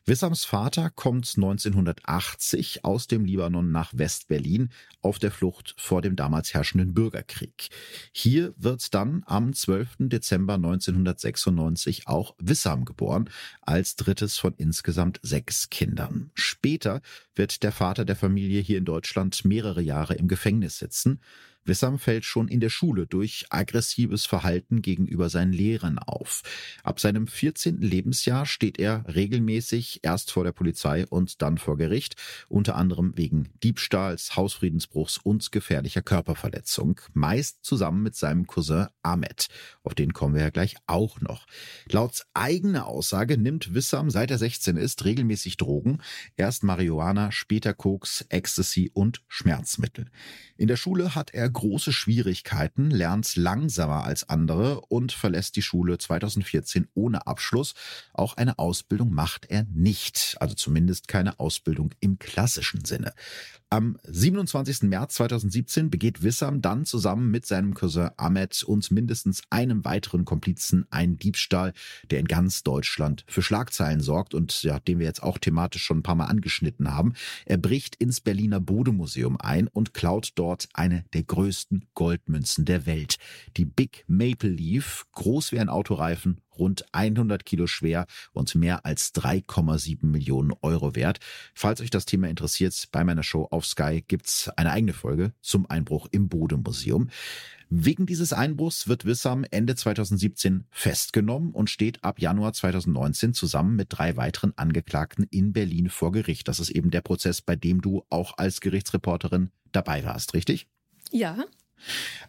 A: Wissams Vater kommt 1980 aus dem Libanon nach West-Berlin auf der Flucht vor dem damals herrschenden Bürgerkrieg. Hier wird wird dann am 12. Dezember 1996 auch Wissam geboren, als drittes von insgesamt sechs Kindern. Später wird der Vater der Familie hier in Deutschland mehrere Jahre im Gefängnis sitzen. Wissam fällt schon in der Schule durch aggressives Verhalten gegenüber seinen Lehrern auf. Ab seinem 14. Lebensjahr steht er regelmäßig erst vor der Polizei und dann vor Gericht, unter anderem wegen Diebstahls, Hausfriedensbruchs und gefährlicher Körperverletzung, meist zusammen mit seinem Cousin Ahmed. Auf den kommen wir ja gleich auch noch. Laut eigener Aussage nimmt Wissam, seit er 16 ist, regelmäßig Drogen, erst Marihuana, später Koks, Ecstasy und Schmerzmittel. In der Schule hat er große Schwierigkeiten, lernt langsamer als andere und verlässt die Schule 2014 ohne Abschluss. Auch eine Ausbildung macht er nicht, also zumindest keine Ausbildung im klassischen Sinne. Am 27. März 2017 begeht Wissam dann zusammen mit seinem Cousin Ahmed und mindestens einem weiteren Komplizen einen Diebstahl, der in ganz Deutschland für Schlagzeilen sorgt und ja, den wir jetzt auch thematisch schon ein paar Mal angeschnitten haben. Er bricht ins Berliner Bodemuseum ein und klaut dort eine der größten Goldmünzen der Welt. Die Big Maple Leaf, groß wie ein Autoreifen, rund 100 Kilo schwer und mehr als 3,7 Millionen Euro wert. Falls euch das Thema interessiert, bei meiner Show auf Sky gibt's eine eigene Folge zum Einbruch im Bodemuseum. Wegen dieses Einbruchs wird Wissam Ende 2017 festgenommen und steht ab Januar 2019 zusammen mit drei weiteren Angeklagten in Berlin vor Gericht. Das ist eben der Prozess, bei dem du auch als Gerichtsreporterin dabei warst, richtig?
B: Ja.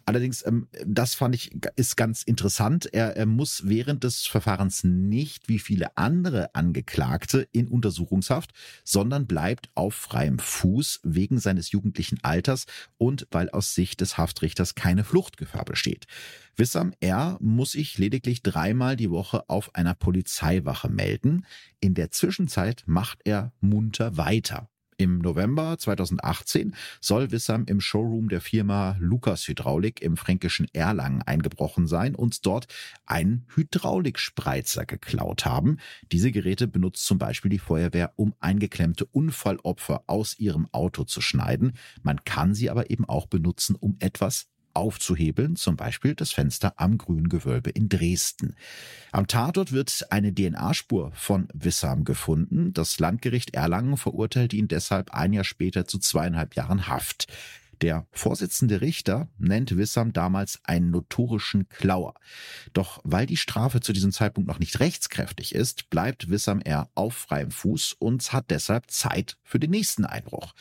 A: Allerdings, ähm, das fand ich, ist ganz interessant. Er, er muss während des Verfahrens nicht wie viele andere Angeklagte in Untersuchungshaft, sondern bleibt auf freiem Fuß wegen seines jugendlichen Alters und weil aus Sicht des Haftrichters keine Fluchtgefahr besteht. Wissam R. muss sich lediglich dreimal die Woche auf einer Polizeiwache melden. In der Zwischenzeit macht er munter weiter. Im November 2018 soll Wissam im Showroom der Firma Lukas Hydraulik im fränkischen Erlangen eingebrochen sein und dort einen Hydraulikspreizer geklaut haben. Diese Geräte benutzt zum Beispiel die Feuerwehr, um eingeklemmte Unfallopfer aus ihrem Auto zu schneiden. Man kann sie aber eben auch benutzen, um etwas aufzuhebeln, zum Beispiel das Fenster am Grüngewölbe in Dresden. Am Tatort wird eine DNA-Spur von Wissam gefunden. Das Landgericht Erlangen verurteilt ihn deshalb ein Jahr später zu zweieinhalb Jahren Haft. Der Vorsitzende Richter nennt Wissam damals einen notorischen Klauer. Doch weil die Strafe zu diesem Zeitpunkt noch nicht rechtskräftig ist, bleibt Wissam R. auf freiem Fuß und hat deshalb Zeit für den nächsten Einbruch.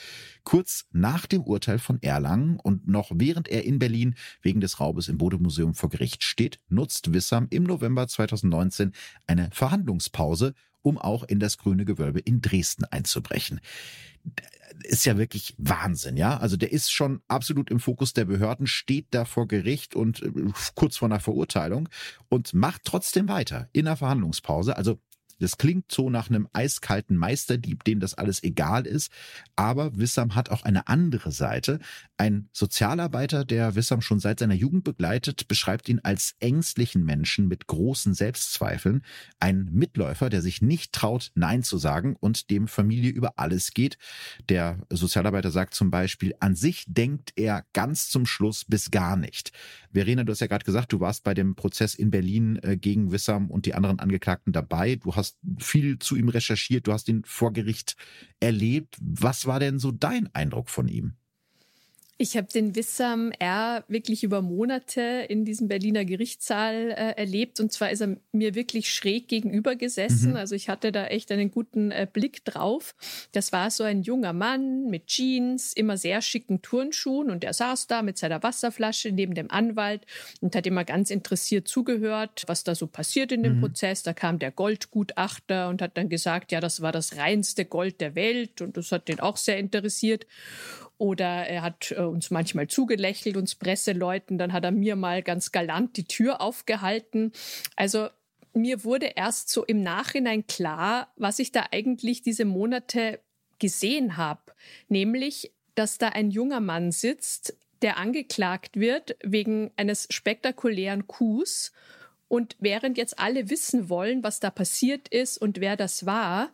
A: Kurz nach dem Urteil von Erlangen und noch während er in Berlin wegen des Raubes im Bodemuseum vor Gericht steht, nutzt Wissam im November 2019 eine Verhandlungspause, um auch in das grüne Gewölbe in Dresden einzubrechen ist ja wirklich Wahnsinn, ja. Also der ist schon absolut im Fokus der Behörden, steht da vor Gericht und äh, kurz vor einer Verurteilung und macht trotzdem weiter in der Verhandlungspause. Also das klingt so nach einem eiskalten Meisterdieb, dem das alles egal ist. Aber Wissam hat auch eine andere Seite. Ein Sozialarbeiter, der Wissam schon seit seiner Jugend begleitet, beschreibt ihn als ängstlichen Menschen mit großen Selbstzweifeln. Ein Mitläufer, der sich nicht traut, Nein zu sagen und dem Familie über alles geht. Der Sozialarbeiter sagt zum Beispiel, an sich denkt er ganz zum Schluss bis gar nicht. Verena, du hast ja gerade gesagt, du warst bei dem Prozess in Berlin äh, gegen Wissam und die anderen Angeklagten dabei. Du hast viel zu ihm recherchiert, du hast ihn vor Gericht erlebt. Was war denn so dein Eindruck von ihm?
B: Ich habe den Wissam R. wirklich über Monate in diesem Berliner Gerichtssaal äh, erlebt. Und zwar ist er mir wirklich schräg gegenüber gesessen. Mhm. Also ich hatte da echt einen guten äh, Blick drauf. Das war so ein junger Mann mit Jeans, immer sehr schicken Turnschuhen. Und er saß da mit seiner Wasserflasche neben dem Anwalt und hat immer ganz interessiert zugehört, was da so passiert in dem mhm. Prozess. Da kam der Goldgutachter und hat dann gesagt, ja, das war das reinste Gold der Welt. Und das hat den auch sehr interessiert. Oder er hat äh, uns manchmal zugelächelt, uns Presseleuten. Dann hat er mir mal ganz galant die Tür aufgehalten. Also mir wurde erst so im Nachhinein klar, was ich da eigentlich diese Monate gesehen habe. Nämlich, dass da ein junger Mann sitzt, der angeklagt wird wegen eines spektakulären Coups. Und während jetzt alle wissen wollen, was da passiert ist und wer das war,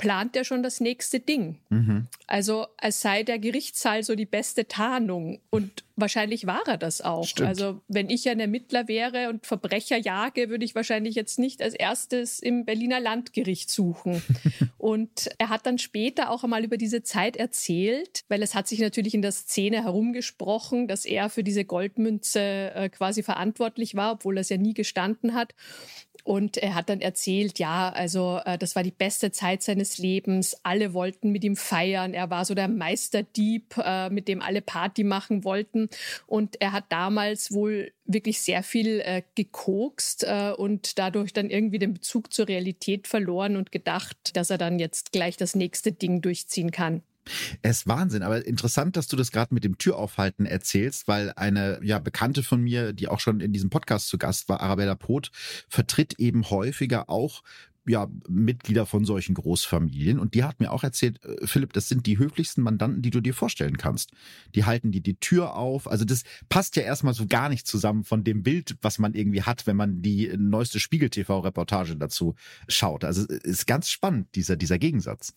B: plant er schon das nächste Ding. Mhm. Also als sei der Gerichtssaal so die beste Tarnung. Und wahrscheinlich war er das auch. Stimmt. Also wenn ich ein Ermittler wäre und Verbrecher jage, würde ich wahrscheinlich jetzt nicht als erstes im Berliner Landgericht suchen. (laughs) und er hat dann später auch einmal über diese Zeit erzählt, weil es hat sich natürlich in der Szene herumgesprochen, dass er für diese Goldmünze äh, quasi verantwortlich war, obwohl er es ja nie gestanden hat. Und er hat dann erzählt, ja, also äh, das war die beste Zeit seines Lebens. Alle wollten mit ihm feiern. Er war so der Meisterdieb, äh, mit dem alle Party machen wollten. Und er hat damals wohl wirklich sehr viel äh, gekokst äh, und dadurch dann irgendwie den Bezug zur Realität verloren und gedacht, dass er dann jetzt gleich das nächste Ding durchziehen kann.
A: Es ist Wahnsinn, aber interessant, dass du das gerade mit dem Türaufhalten erzählst, weil eine ja Bekannte von mir, die auch schon in diesem Podcast zu Gast war, Arabella Poth, vertritt eben häufiger auch ja, Mitglieder von solchen Großfamilien. Und die hat mir auch erzählt, äh, Philipp, das sind die höflichsten Mandanten, die du dir vorstellen kannst. Die halten dir die Tür auf. Also das passt ja erstmal so gar nicht zusammen von dem Bild, was man irgendwie hat, wenn man die neueste Spiegel-TV-Reportage dazu schaut. Also ist ganz spannend, dieser, dieser Gegensatz.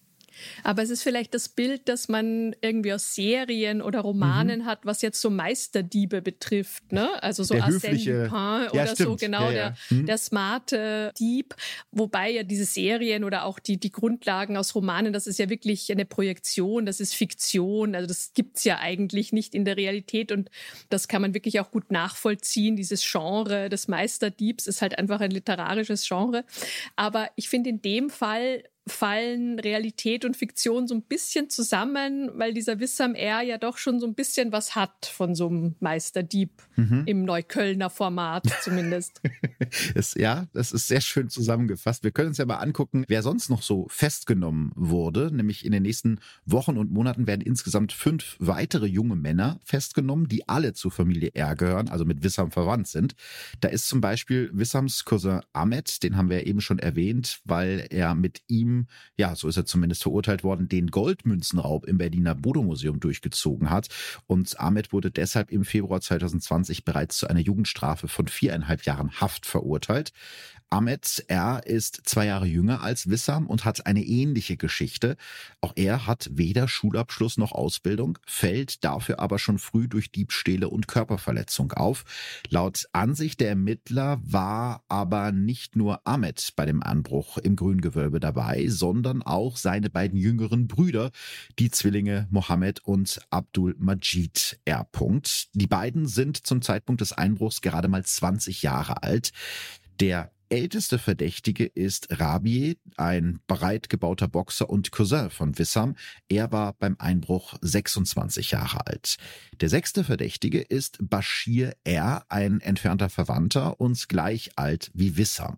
B: Aber es ist vielleicht das Bild, das man irgendwie aus Serien oder Romanen mhm. hat, was jetzt so Meisterdiebe betrifft. Ne? Also so Arsène Lupin oder ja, so, genau, ja, ja. Der, mhm. der smarte Dieb. Wobei ja diese Serien oder auch die, die Grundlagen aus Romanen, das ist ja wirklich eine Projektion, das ist Fiktion. Also das gibt's ja eigentlich nicht in der Realität und das kann man wirklich auch gut nachvollziehen. Dieses Genre des Meisterdiebs ist halt einfach ein literarisches Genre. Aber ich finde in dem Fall fallen Realität und Fiktion so ein bisschen zusammen, weil dieser Wissam R ja doch schon so ein bisschen was hat von so einem Meisterdieb mhm. im Neuköllner Format (laughs) zumindest.
A: es, ja, das ist sehr schön zusammengefasst. Wir können uns ja mal angucken, wer sonst noch so festgenommen wurde. Nämlich in den nächsten Wochen und Monaten werden insgesamt fünf weitere junge Männer festgenommen, die alle zur Familie R gehören, also mit Wissam verwandt sind. Da ist zum Beispiel Wissams Cousin Ahmed, den haben wir eben schon erwähnt, weil er mit ihm ja, so ist er zumindest verurteilt worden, den Goldmünzenraub im Berliner Bodo-Museum durchgezogen hat. Und Ahmed wurde deshalb im Februar 2020 bereits zu einer Jugendstrafe von viereinhalb Jahren Haft verurteilt. Ahmed R. ist zwei Jahre jünger als Wissam und hat eine ähnliche Geschichte. Auch er hat weder Schulabschluss noch Ausbildung, fällt dafür aber schon früh durch Diebstähle und Körperverletzung auf. Laut Ansicht der Ermittler war aber nicht nur Ahmed bei dem Anbruch im Grüngewölbe dabei, sondern auch seine beiden jüngeren Brüder, die Zwillinge Mohammed und Abdul Majid R. Die beiden sind zum Zeitpunkt des Einbruchs gerade mal 20 Jahre alt. Der älteste Verdächtige ist Rabier, ein breit gebauter Boxer und Cousin von Wissam. Er war beim Einbruch 26 Jahre alt. Der sechste Verdächtige ist Bashir R., ein entfernter Verwandter und gleich alt wie Wissam.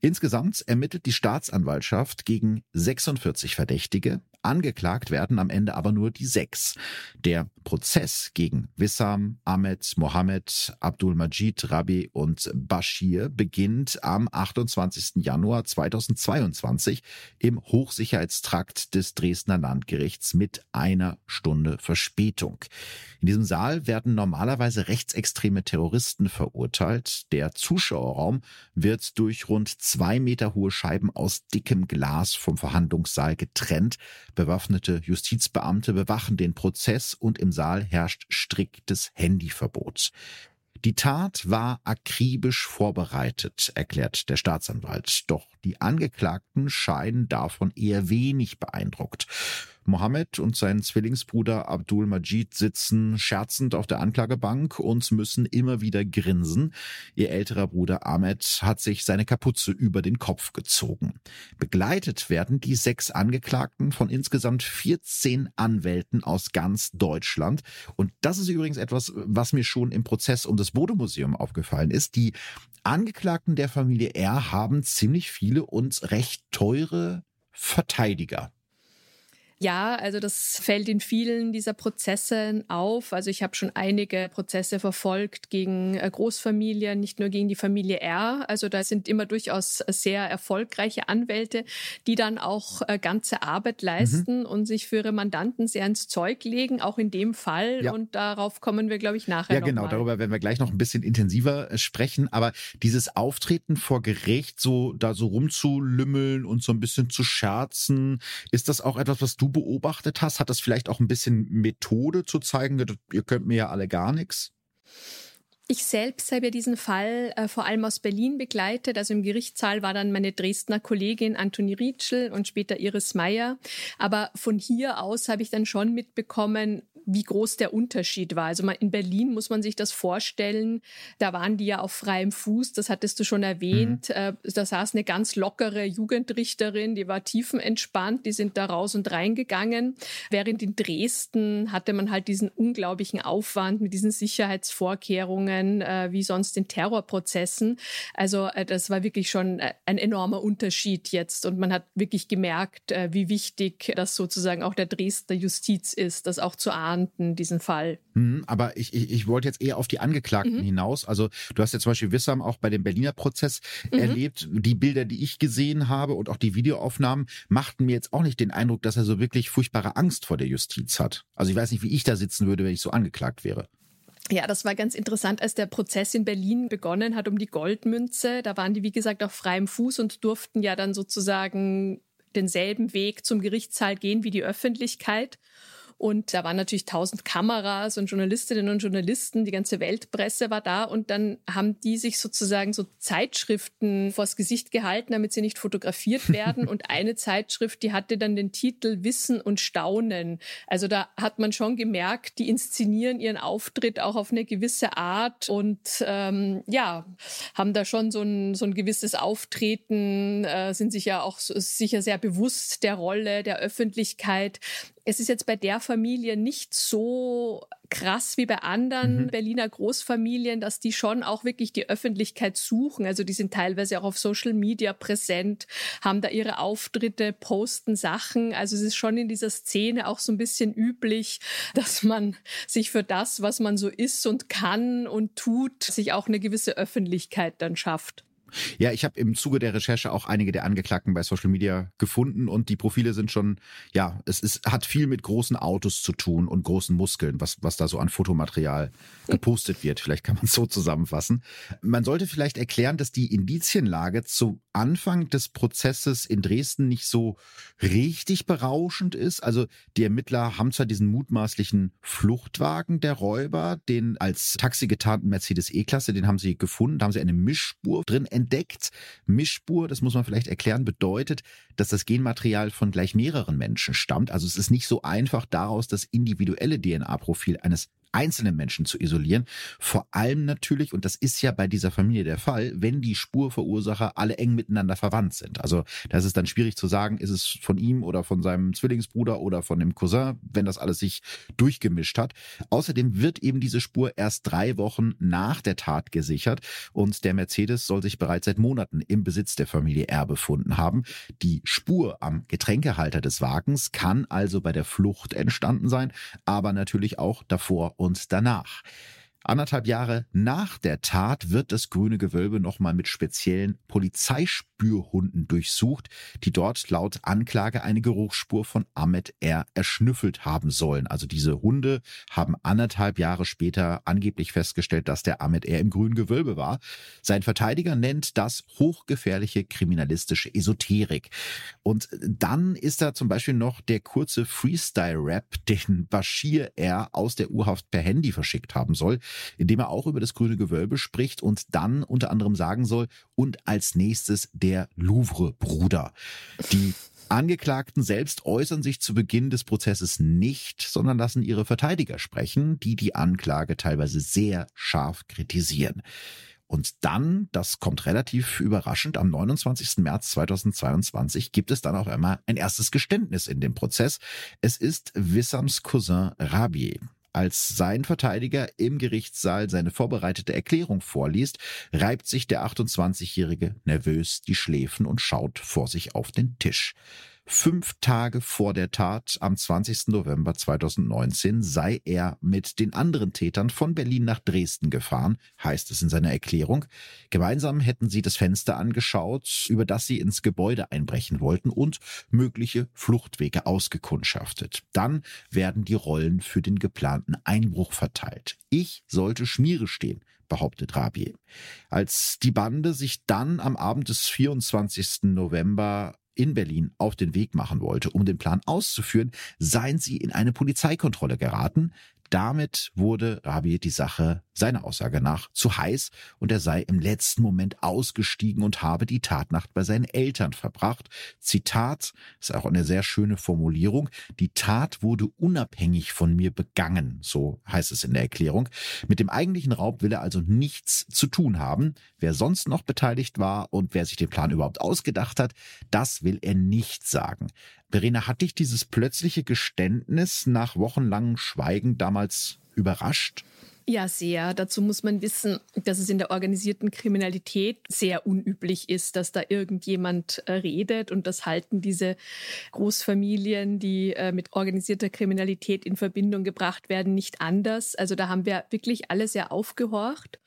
A: Insgesamt ermittelt die Staatsanwaltschaft gegen 46 Verdächtige. Angeklagt werden am Ende aber nur die sechs. Der Prozess gegen Wissam, Ahmed, Mohammed, Abdul Majid, Rabi und Bashir beginnt am 28. Januar 2022 im Hochsicherheitstrakt des Dresdner Landgerichts mit einer Stunde Verspätung. In diesem Saal werden normalerweise rechtsextreme Terroristen verurteilt. Der Zuschauerraum wird durch rund zwei Meter hohe Scheiben aus dickem Glas vom Verhandlungssaal getrennt. Bewaffnete Justizbeamte bewachen den Prozess und im Saal herrscht striktes Handyverbot. Die Tat war akribisch vorbereitet, erklärt der Staatsanwalt. Doch die Angeklagten scheinen davon eher wenig beeindruckt. Mohammed und sein Zwillingsbruder Abdul Majid sitzen scherzend auf der Anklagebank und müssen immer wieder grinsen. Ihr älterer Bruder Ahmed hat sich seine Kapuze über den Kopf gezogen. Begleitet werden die sechs Angeklagten von insgesamt 14 Anwälten aus ganz Deutschland. Und das ist übrigens etwas, was mir schon im Prozess um das Bodemuseum aufgefallen ist. Die Angeklagten der Familie R haben ziemlich viele und recht teure Verteidiger.
B: Ja, also das fällt in vielen dieser Prozesse auf. Also ich habe schon einige Prozesse verfolgt gegen äh, Großfamilien, nicht nur gegen die Familie R. Also da sind immer durchaus sehr erfolgreiche Anwälte, die dann auch äh, ganze Arbeit leisten mhm. und sich für ihre Mandanten sehr ins Zeug legen, auch in dem Fall. Ja. Und darauf kommen wir, glaube ich, nachher.
A: Ja, genau, darüber werden wir gleich noch ein bisschen intensiver äh, sprechen. Aber dieses Auftreten vor Gericht, so da so rumzulümmeln und so ein bisschen zu scherzen, ist das auch etwas, was du beobachtet hast? Hat das vielleicht auch ein bisschen Methode zu zeigen, ihr könnt mir ja alle gar nichts?
B: Ich selbst habe ja diesen Fall äh, vor allem aus Berlin begleitet. Also im Gerichtssaal war dann meine Dresdner Kollegin Antoni Rietschel und später Iris Meyer. Aber von hier aus habe ich dann schon mitbekommen, wie groß der Unterschied war. Also in Berlin muss man sich das vorstellen, da waren die ja auf freiem Fuß, das hattest du schon erwähnt. Mhm. Äh, da saß eine ganz lockere Jugendrichterin, die war tiefenentspannt, die sind da raus und reingegangen. Während in Dresden hatte man halt diesen unglaublichen Aufwand mit diesen Sicherheitsvorkehrungen, äh, wie sonst in Terrorprozessen. Also äh, das war wirklich schon ein enormer Unterschied jetzt und man hat wirklich gemerkt, wie wichtig das sozusagen auch der Dresdner Justiz ist, das auch zu ahnden ahnden, diesen Fall.
A: Mhm, aber ich, ich, ich wollte jetzt eher auf die Angeklagten mhm. hinaus. Also du hast ja zum Beispiel Wissam auch bei dem Berliner Prozess mhm. erlebt. Die Bilder, die ich gesehen habe und auch die Videoaufnahmen machten mir jetzt auch nicht den Eindruck, dass er so wirklich furchtbare Angst vor der Justiz hat. Also ich weiß nicht, wie ich da sitzen würde, wenn ich so angeklagt wäre.
B: Ja, das war ganz interessant, als der Prozess in Berlin begonnen hat um die Goldmünze. Da waren die, wie gesagt, auf freiem Fuß und durften ja dann sozusagen denselben Weg zum Gerichtssaal gehen wie die Öffentlichkeit. Und da waren natürlich tausend Kameras und Journalistinnen und Journalisten, die ganze Weltpresse war da. Und dann haben die sich sozusagen so Zeitschriften vors Gesicht gehalten, damit sie nicht fotografiert (laughs) werden. und eine Zeitschrift, die hatte dann den Titel Wissen und Staunen. Also da hat man schon gemerkt, die inszenieren ihren Auftritt auch auf eine gewisse Art und ähm, ja, haben da schon so ein, so ein gewisses Auftreten, äh, sind sich ja auch sicher sehr bewusst der Rolle der Öffentlichkeit es ist jetzt bei der Familie nicht so krass wie bei anderen mhm. Berliner Großfamilien, dass die schon auch wirklich die Öffentlichkeit suchen. Also die sind teilweise auch auf Social Media präsent, haben da ihre Auftritte, posten Sachen. Also es ist schon in dieser Szene auch so ein bisschen üblich, (laughs) dass man sich für das, was man so ist und kann und tut, sich auch eine gewisse Öffentlichkeit dann schafft.
A: Ja, ich habe im Zuge der Recherche auch einige der Angeklagten bei Social Media gefunden und die Profile sind schon, ja, es ist, hat viel mit großen Autos zu tun und großen Muskeln, was, was da so an Fotomaterial gepostet wird. Vielleicht kann man es so zusammenfassen. Man sollte vielleicht erklären, dass die Indizienlage zu Anfang des Prozesses in Dresden nicht so richtig berauschend ist. Also die Ermittler haben zwar diesen mutmaßlichen Fluchtwagen der Räuber, den als Taxi getarnten Mercedes E-Klasse, den haben sie gefunden, da haben sie eine Mischspur drin entdeckt. Mischspur, das muss man vielleicht erklären, bedeutet, dass das Genmaterial von gleich mehreren Menschen stammt. Also es ist nicht so einfach daraus das individuelle DNA-Profil eines einzelnen Menschen zu isolieren. Vor allem natürlich, und das ist ja bei dieser Familie der Fall, wenn die Spurverursacher alle eng miteinander verwandt sind. Also da ist dann schwierig zu sagen, ist es von ihm oder von seinem Zwillingsbruder oder von dem Cousin, wenn das alles sich durchgemischt hat. Außerdem wird eben diese Spur erst drei Wochen nach der Tat gesichert und der Mercedes soll sich bereits seit Monaten im Besitz der Familie R befunden haben. Die Spur am Getränkehalter des Wagens kann also bei der Flucht entstanden sein, aber natürlich auch davor und danach. Anderthalb Jahre nach der Tat wird das grüne Gewölbe nochmal mit speziellen Polizeispürhunden durchsucht, die dort laut Anklage eine Geruchsspur von Ahmed R. erschnüffelt haben sollen. Also diese Hunde haben anderthalb Jahre später angeblich festgestellt, dass der Ahmed R. im grünen Gewölbe war. Sein Verteidiger nennt das hochgefährliche kriminalistische Esoterik. Und dann ist da zum Beispiel noch der kurze Freestyle-Rap, den Bashir R. aus der Urhaft per Handy verschickt haben soll in dem er auch über das grüne Gewölbe spricht und dann unter anderem sagen soll, und als nächstes der Louvre-Bruder. Die Angeklagten selbst äußern sich zu Beginn des Prozesses nicht, sondern lassen ihre Verteidiger sprechen, die die Anklage teilweise sehr scharf kritisieren. Und dann, das kommt relativ überraschend, am 29. März 2022 gibt es dann auch einmal ein erstes Geständnis in dem Prozess. Es ist Wissams Cousin Rabier. Als sein Verteidiger im Gerichtssaal seine vorbereitete Erklärung vorliest, reibt sich der 28-Jährige nervös die Schläfen und schaut vor sich auf den Tisch. Fünf Tage vor der Tat, am 20. November 2019, sei er mit den anderen Tätern von Berlin nach Dresden gefahren, heißt es in seiner Erklärung. Gemeinsam hätten sie das Fenster angeschaut, über das sie ins Gebäude einbrechen wollten und mögliche Fluchtwege ausgekundschaftet. Dann werden die Rollen für den geplanten Einbruch verteilt. Ich sollte Schmiere stehen behauptet Rabier. Als die Bande sich dann am Abend des 24. November in Berlin auf den Weg machen wollte, um den Plan auszuführen, seien sie in eine Polizeikontrolle geraten. Damit wurde Rabi die Sache seiner Aussage nach zu heiß und er sei im letzten Moment ausgestiegen und habe die Tatnacht bei seinen Eltern verbracht. Zitat, ist auch eine sehr schöne Formulierung. Die Tat wurde unabhängig von mir begangen, so heißt es in der Erklärung. Mit dem eigentlichen Raub will er also nichts zu tun haben. Wer sonst noch beteiligt war und wer sich den Plan überhaupt ausgedacht hat, das will er nicht sagen. Verena, hat dich dieses plötzliche Geständnis nach wochenlangem Schweigen damals überrascht?
B: Ja, sehr. Dazu muss man wissen, dass es in der organisierten Kriminalität sehr unüblich ist, dass da irgendjemand äh, redet. Und das halten diese Großfamilien, die äh, mit organisierter Kriminalität in Verbindung gebracht werden, nicht anders. Also da haben wir wirklich alle sehr aufgehorcht.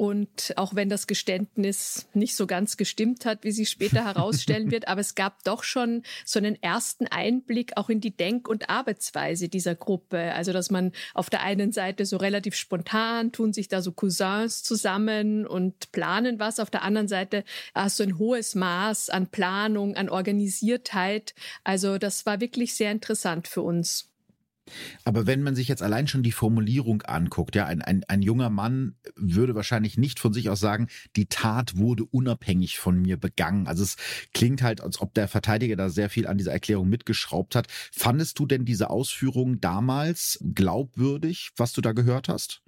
B: Und auch wenn das Geständnis nicht so ganz gestimmt hat, wie sich später herausstellen wird, aber es gab doch schon so einen ersten Einblick auch in die Denk- und Arbeitsweise dieser Gruppe. Also, dass man auf der einen Seite so relativ spontan tun sich da so Cousins zusammen und planen was. Auf der anderen Seite hast du ein hohes Maß an Planung, an Organisiertheit. Also, das war wirklich sehr interessant für uns.
A: Aber wenn man sich jetzt allein schon die Formulierung anguckt, ja, ein, ein, ein junger Mann würde wahrscheinlich nicht von sich aus sagen, die Tat wurde unabhängig von mir begangen. Also es klingt halt, als ob der Verteidiger da sehr viel an dieser Erklärung mitgeschraubt hat. Fandest du denn diese Ausführungen damals glaubwürdig, was du da gehört hast?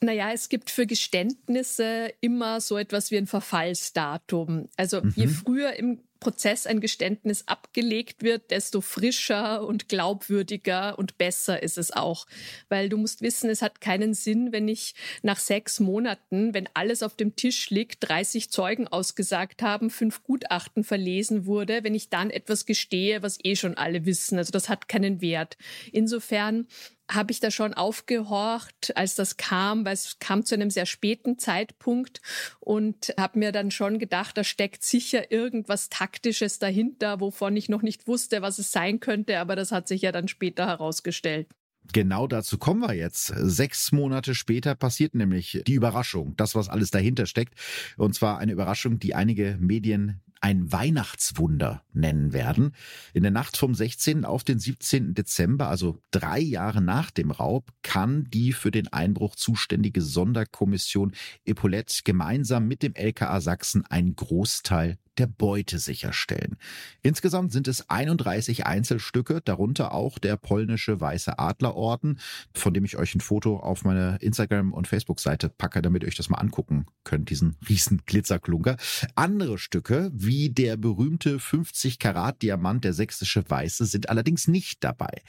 B: Naja, es gibt für Geständnisse immer so etwas wie ein Verfallsdatum. Also mhm. je früher im Prozess ein Geständnis abgelegt wird, desto frischer und glaubwürdiger und besser ist es auch. Weil du musst wissen, es hat keinen Sinn, wenn ich nach sechs Monaten, wenn alles auf dem Tisch liegt, 30 Zeugen ausgesagt haben, fünf Gutachten verlesen wurde, wenn ich dann etwas gestehe, was eh schon alle wissen. Also das hat keinen Wert. Insofern habe ich da schon aufgehorcht, als das kam, weil es kam zu einem sehr späten Zeitpunkt und habe mir dann schon gedacht, da steckt sicher irgendwas Taktisches dahinter, wovon ich noch nicht wusste, was es sein könnte, aber das hat sich ja dann später herausgestellt.
A: Genau dazu kommen wir jetzt. Sechs Monate später passiert nämlich die Überraschung, das, was alles dahinter steckt. Und zwar eine Überraschung, die einige Medien ein Weihnachtswunder nennen werden. In der Nacht vom 16. auf den 17. Dezember, also drei Jahre nach dem Raub, kann die für den Einbruch zuständige Sonderkommission Epaulette gemeinsam mit dem LKA Sachsen einen Großteil der Beute sicherstellen. Insgesamt sind es 31 Einzelstücke, darunter auch der polnische Weiße Adlerorden, von dem ich euch ein Foto auf meine Instagram- und Facebook-Seite packe, damit ihr euch das mal angucken könnt, diesen riesen Glitzerklunker. Andere Stücke, wie der berühmte 50-Karat-Diamant der sächsische Weiße, sind allerdings nicht dabei.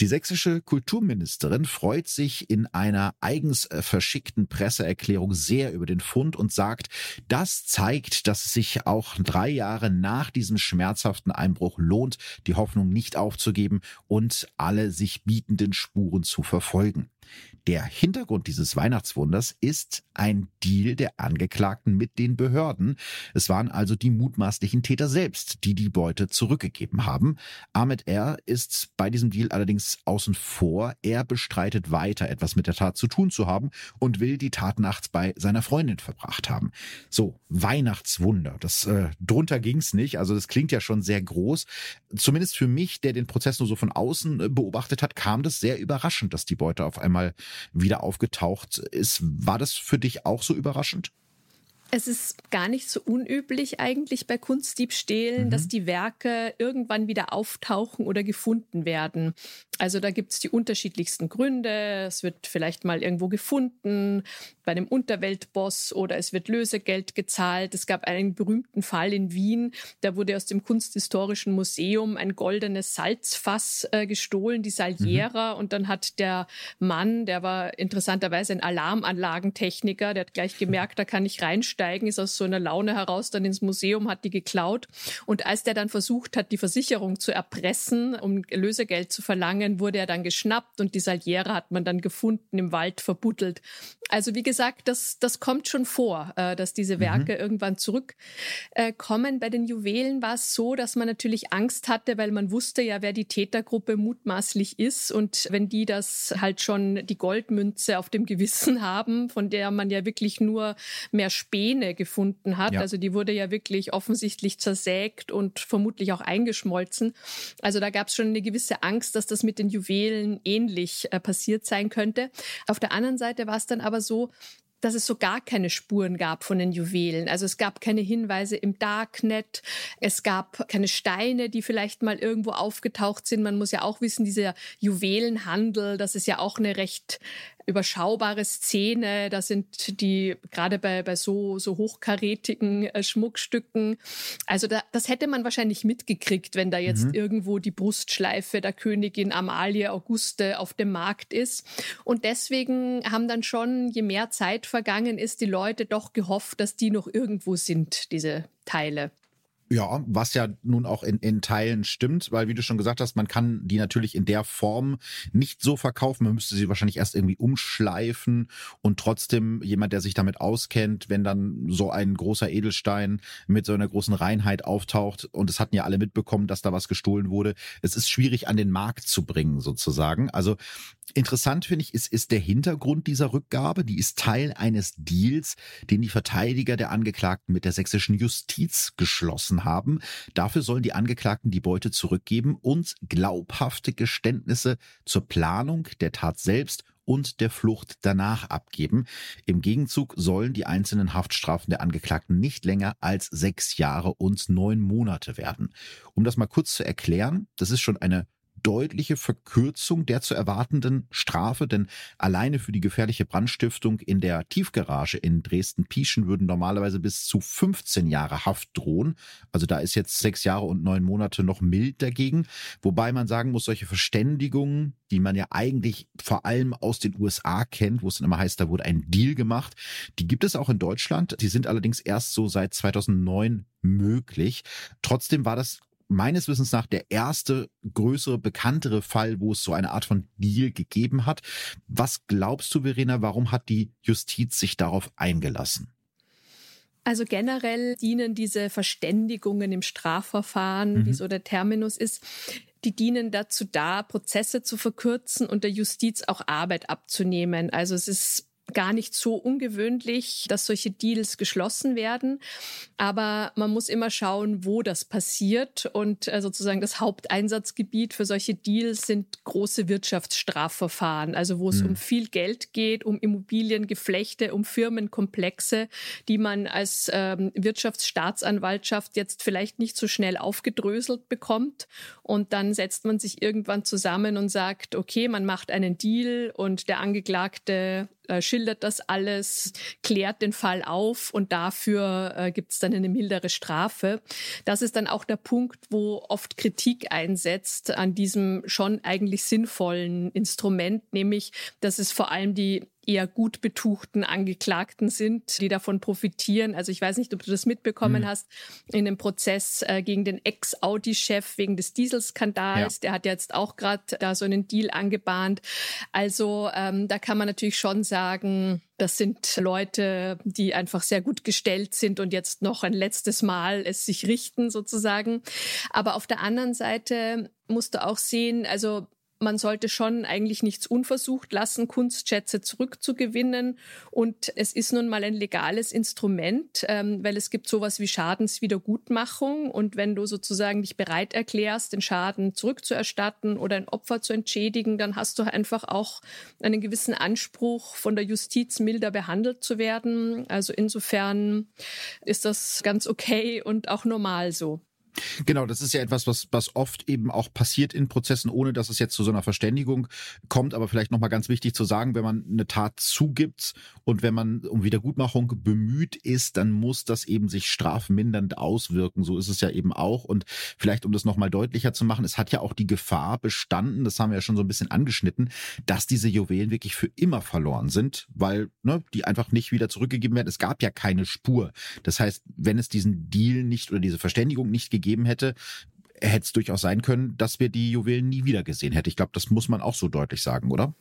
A: Die sächsische Kulturministerin freut sich in einer eigens verschickten Presseerklärung sehr über den Fund und sagt, das zeigt, dass es sich auch drei Jahre nach diesem schmerzhaften Einbruch lohnt, die Hoffnung nicht aufzugeben und alle sich bietenden Spuren zu verfolgen. Der Hintergrund dieses Weihnachtswunders ist ein Deal der Angeklagten mit den Behörden. Es waren also die mutmaßlichen Täter selbst, die die Beute zurückgegeben haben. Ahmed R. ist bei diesem Deal allerdings außen vor. Er bestreitet weiter, etwas mit der Tat zu tun zu haben und will die Tat nachts bei seiner Freundin verbracht haben. So, Weihnachtswunder. Das äh, drunter ging's nicht. Also das klingt ja schon sehr groß. Zumindest für mich, der den Prozess nur so von außen äh, beobachtet hat, kam das sehr überraschend, dass die Beute auf einmal mal wieder aufgetaucht ist. War das für dich auch so überraschend?
B: Es ist gar nicht so unüblich eigentlich bei Kunstdiebstählen, mhm. dass die Werke irgendwann wieder auftauchen oder gefunden werden. Also da gibt es die unterschiedlichsten Gründe. Es wird vielleicht mal irgendwo gefunden bei einem Unterweltboss oder es wird Lösegeld gezahlt. Es gab einen berühmten Fall in Wien, da wurde aus dem Kunsthistorischen Museum ein goldenes Salzfass äh, gestohlen, die Saliera. Mhm. Und dann hat der Mann, der war interessanterweise ein Alarmanlagentechniker, der hat gleich gemerkt, da kann ich reinsteigen, ist aus so einer Laune heraus dann ins Museum, hat die geklaut. Und als der dann versucht hat, die Versicherung zu erpressen, um Lösegeld zu verlangen, wurde er dann geschnappt und die Saliere hat man dann gefunden, im Wald verbuddelt. Also wie gesagt, das, das kommt schon vor, äh, dass diese mhm. Werke mhm. irgendwann zurückkommen. Bei den Juwelen war es so, dass man natürlich Angst hatte, weil man wusste ja, wer die Tätergruppe mutmaßlich ist. Und wenn die das halt schon die Goldmünze auf dem Gewissen (laughs) haben, von der man ja wirklich nur mehr Späne gefunden hat, ja. also die wurde ja wirklich offensichtlich zersägt und vermutlich auch eingeschmolzen. Also da gab es schon eine gewisse Angst, dass das mit den Juwelen ähnlich äh, passiert sein könnte. Auf der anderen Seite war es dann aber so, dass es so gar keine Spuren gab von den Juwelen. Also es gab keine Hinweise im Darknet, es gab keine Steine, die vielleicht mal irgendwo aufgetaucht sind. Man muss ja auch wissen, dieser Juwelenhandel, das ist ja auch eine recht überschaubare Szene. Da sind die gerade bei, bei so, so hochkarätigen äh, Schmuckstücken. Also da, das hätte man wahrscheinlich mitgekriegt, wenn da jetzt mhm. irgendwo die Brustschleife der Königin Amalie Auguste auf dem Markt ist. Und deswegen haben dann schon, je mehr Zeit vergangen ist, die Leute doch gehofft, dass die noch irgendwo sind, diese Teile.
A: Ja, was ja nun auch in, in Teilen stimmt, weil wie du schon gesagt hast, man kann die natürlich in der Form nicht so verkaufen. Man müsste sie wahrscheinlich erst irgendwie umschleifen und trotzdem jemand, der sich damit auskennt, wenn dann so ein großer Edelstein mit so einer großen Reinheit auftaucht und es hatten ja alle mitbekommen, dass da was gestohlen wurde. Es ist schwierig an den Markt zu bringen sozusagen. Also interessant finde ich, ist, ist der Hintergrund dieser Rückgabe. Die ist Teil eines Deals, den die Verteidiger der Angeklagten mit der sächsischen Justiz geschlossen haben. Dafür sollen die Angeklagten die Beute zurückgeben und glaubhafte Geständnisse zur Planung der Tat selbst und der Flucht danach abgeben. Im Gegenzug sollen die einzelnen Haftstrafen der Angeklagten nicht länger als sechs Jahre und neun Monate werden. Um das mal kurz zu erklären, das ist schon eine deutliche Verkürzung der zu erwartenden Strafe, denn alleine für die gefährliche Brandstiftung in der Tiefgarage in Dresden-Pieschen würden normalerweise bis zu 15 Jahre Haft drohen. Also da ist jetzt sechs Jahre und neun Monate noch mild dagegen. Wobei man sagen muss, solche Verständigungen, die man ja eigentlich vor allem aus den USA kennt, wo es dann immer heißt, da wurde ein Deal gemacht, die gibt es auch in Deutschland. Die sind allerdings erst so seit 2009 möglich. Trotzdem war das meines Wissens nach der erste größere, bekanntere Fall, wo es so eine Art von Deal gegeben hat. Was glaubst du, Verena, warum hat die Justiz sich darauf eingelassen?
B: Also generell dienen diese Verständigungen im Strafverfahren, mhm. wie so der Terminus ist, die dienen dazu da, Prozesse zu verkürzen und der Justiz auch Arbeit abzunehmen. Also es ist gar nicht so ungewöhnlich, dass solche Deals geschlossen werden. Aber man muss immer schauen, wo das passiert. Und äh, sozusagen das Haupteinsatzgebiet für solche Deals sind große Wirtschaftsstrafverfahren, also wo es mhm. um viel Geld geht, um Immobiliengeflechte, um Firmenkomplexe, die man als ähm, Wirtschaftsstaatsanwaltschaft jetzt vielleicht nicht so schnell aufgedröselt bekommt. Und dann setzt man sich irgendwann zusammen und sagt, okay, man macht einen Deal und der Angeklagte äh, schildert das alles, klärt den Fall auf und dafür äh, gibt es dann eine mildere Strafe. Das ist dann auch der Punkt, wo oft Kritik einsetzt an diesem schon eigentlich sinnvollen Instrument, nämlich dass es vor allem die eher gut betuchten Angeklagten sind, die davon profitieren. Also ich weiß nicht, ob du das mitbekommen mhm. hast, in dem Prozess äh, gegen den Ex-Audi-Chef wegen des Dieselskandals. Ja. Der hat jetzt auch gerade da so einen Deal angebahnt. Also ähm, da kann man natürlich schon sagen, das sind Leute, die einfach sehr gut gestellt sind und jetzt noch ein letztes Mal es sich richten sozusagen. Aber auf der anderen Seite musst du auch sehen, also man sollte schon eigentlich nichts unversucht lassen, Kunstschätze zurückzugewinnen. Und es ist nun mal ein legales Instrument, ähm, weil es gibt sowas wie Schadenswiedergutmachung. Und wenn du sozusagen dich bereit erklärst, den Schaden zurückzuerstatten oder ein Opfer zu entschädigen, dann hast du einfach auch einen gewissen Anspruch, von der Justiz milder behandelt zu werden. Also insofern ist das ganz okay und auch normal so.
A: Genau, das ist ja etwas, was, was oft eben auch passiert in Prozessen, ohne dass es jetzt zu so einer Verständigung kommt. Aber vielleicht nochmal ganz wichtig zu sagen, wenn man eine Tat zugibt und wenn man um Wiedergutmachung bemüht ist, dann muss das eben sich strafmindernd auswirken. So ist es ja eben auch. Und vielleicht, um das nochmal deutlicher zu machen, es hat ja auch die Gefahr bestanden, das haben wir ja schon so ein bisschen angeschnitten, dass diese Juwelen wirklich für immer verloren sind, weil ne, die einfach nicht wieder zurückgegeben werden. Es gab ja keine Spur. Das heißt, wenn es diesen Deal nicht oder diese Verständigung nicht gegeben gegeben hätte, hätte es durchaus sein können, dass wir die Juwelen nie wieder gesehen hätten. Ich glaube, das muss man auch so deutlich sagen, oder?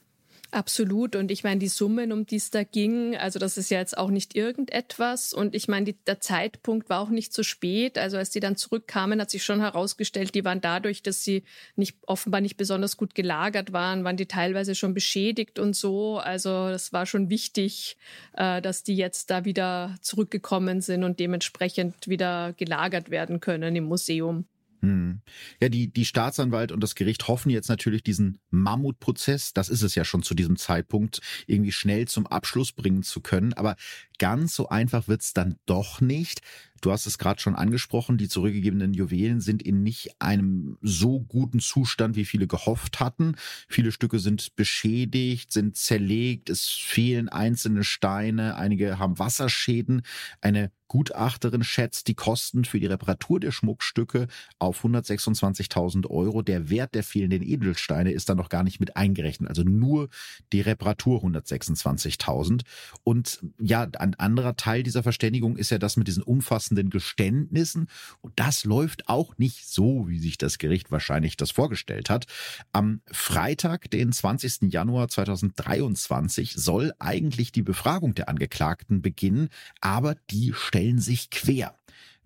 B: Absolut. Und ich meine, die Summen, um die es da ging, also das ist ja jetzt auch nicht irgendetwas. Und ich meine, die, der Zeitpunkt war auch nicht so spät. Also als die dann zurückkamen, hat sich schon herausgestellt, die waren dadurch, dass sie nicht offenbar nicht besonders gut gelagert waren, waren die teilweise schon beschädigt und so. Also das war schon wichtig, äh, dass die jetzt da wieder zurückgekommen sind und dementsprechend wieder gelagert werden können im Museum.
A: Hm. Ja, die, die Staatsanwalt und das Gericht hoffen jetzt natürlich diesen Mammutprozess, das ist es ja schon zu diesem Zeitpunkt, irgendwie schnell zum Abschluss bringen zu können. Aber ganz so einfach wird's dann doch nicht. Du hast es gerade schon angesprochen, die zurückgegebenen Juwelen sind in nicht einem so guten Zustand, wie viele gehofft hatten. Viele Stücke sind beschädigt, sind zerlegt, es fehlen einzelne Steine, einige haben Wasserschäden. Eine Gutachterin schätzt die Kosten für die Reparatur der Schmuckstücke auf 126.000 Euro. Der Wert der fehlenden Edelsteine ist dann noch gar nicht mit eingerechnet. Also nur die Reparatur 126.000. Und ja, ein anderer Teil dieser Verständigung ist ja das mit diesen umfassenden hinreißenden Geständnissen. Und das läuft auch nicht so, wie sich das Gericht wahrscheinlich das vorgestellt hat. Am Freitag, den 20. Januar 2023, soll eigentlich die Befragung der Angeklagten beginnen, aber die stellen sich quer.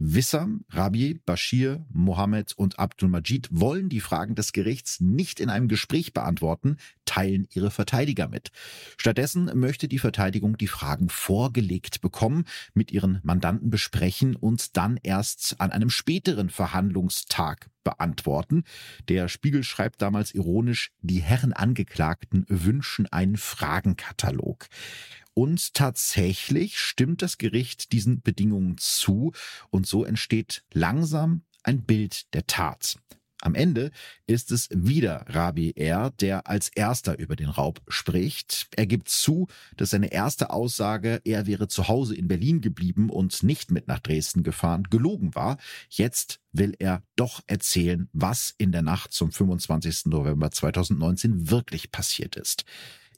A: Wissam, Rabi, Bashir, Mohammed und Abdul-Majid wollen die Fragen des Gerichts nicht in einem Gespräch beantworten, teilen ihre Verteidiger mit. Stattdessen möchte die Verteidigung die Fragen vorgelegt bekommen, mit ihren Mandanten besprechen und dann erst an einem späteren Verhandlungstag beantworten. Der Spiegel schreibt damals ironisch, die Herren Angeklagten wünschen einen Fragenkatalog. Und tatsächlich stimmt das Gericht diesen Bedingungen zu und so entsteht langsam ein Bild der Tat. Am Ende ist es wieder Rabi R., der als erster über den Raub spricht. Er gibt zu, dass seine erste Aussage, er wäre zu Hause in Berlin geblieben und nicht mit nach Dresden gefahren, gelogen war. Jetzt will er doch erzählen, was in der Nacht zum 25. November 2019 wirklich passiert ist.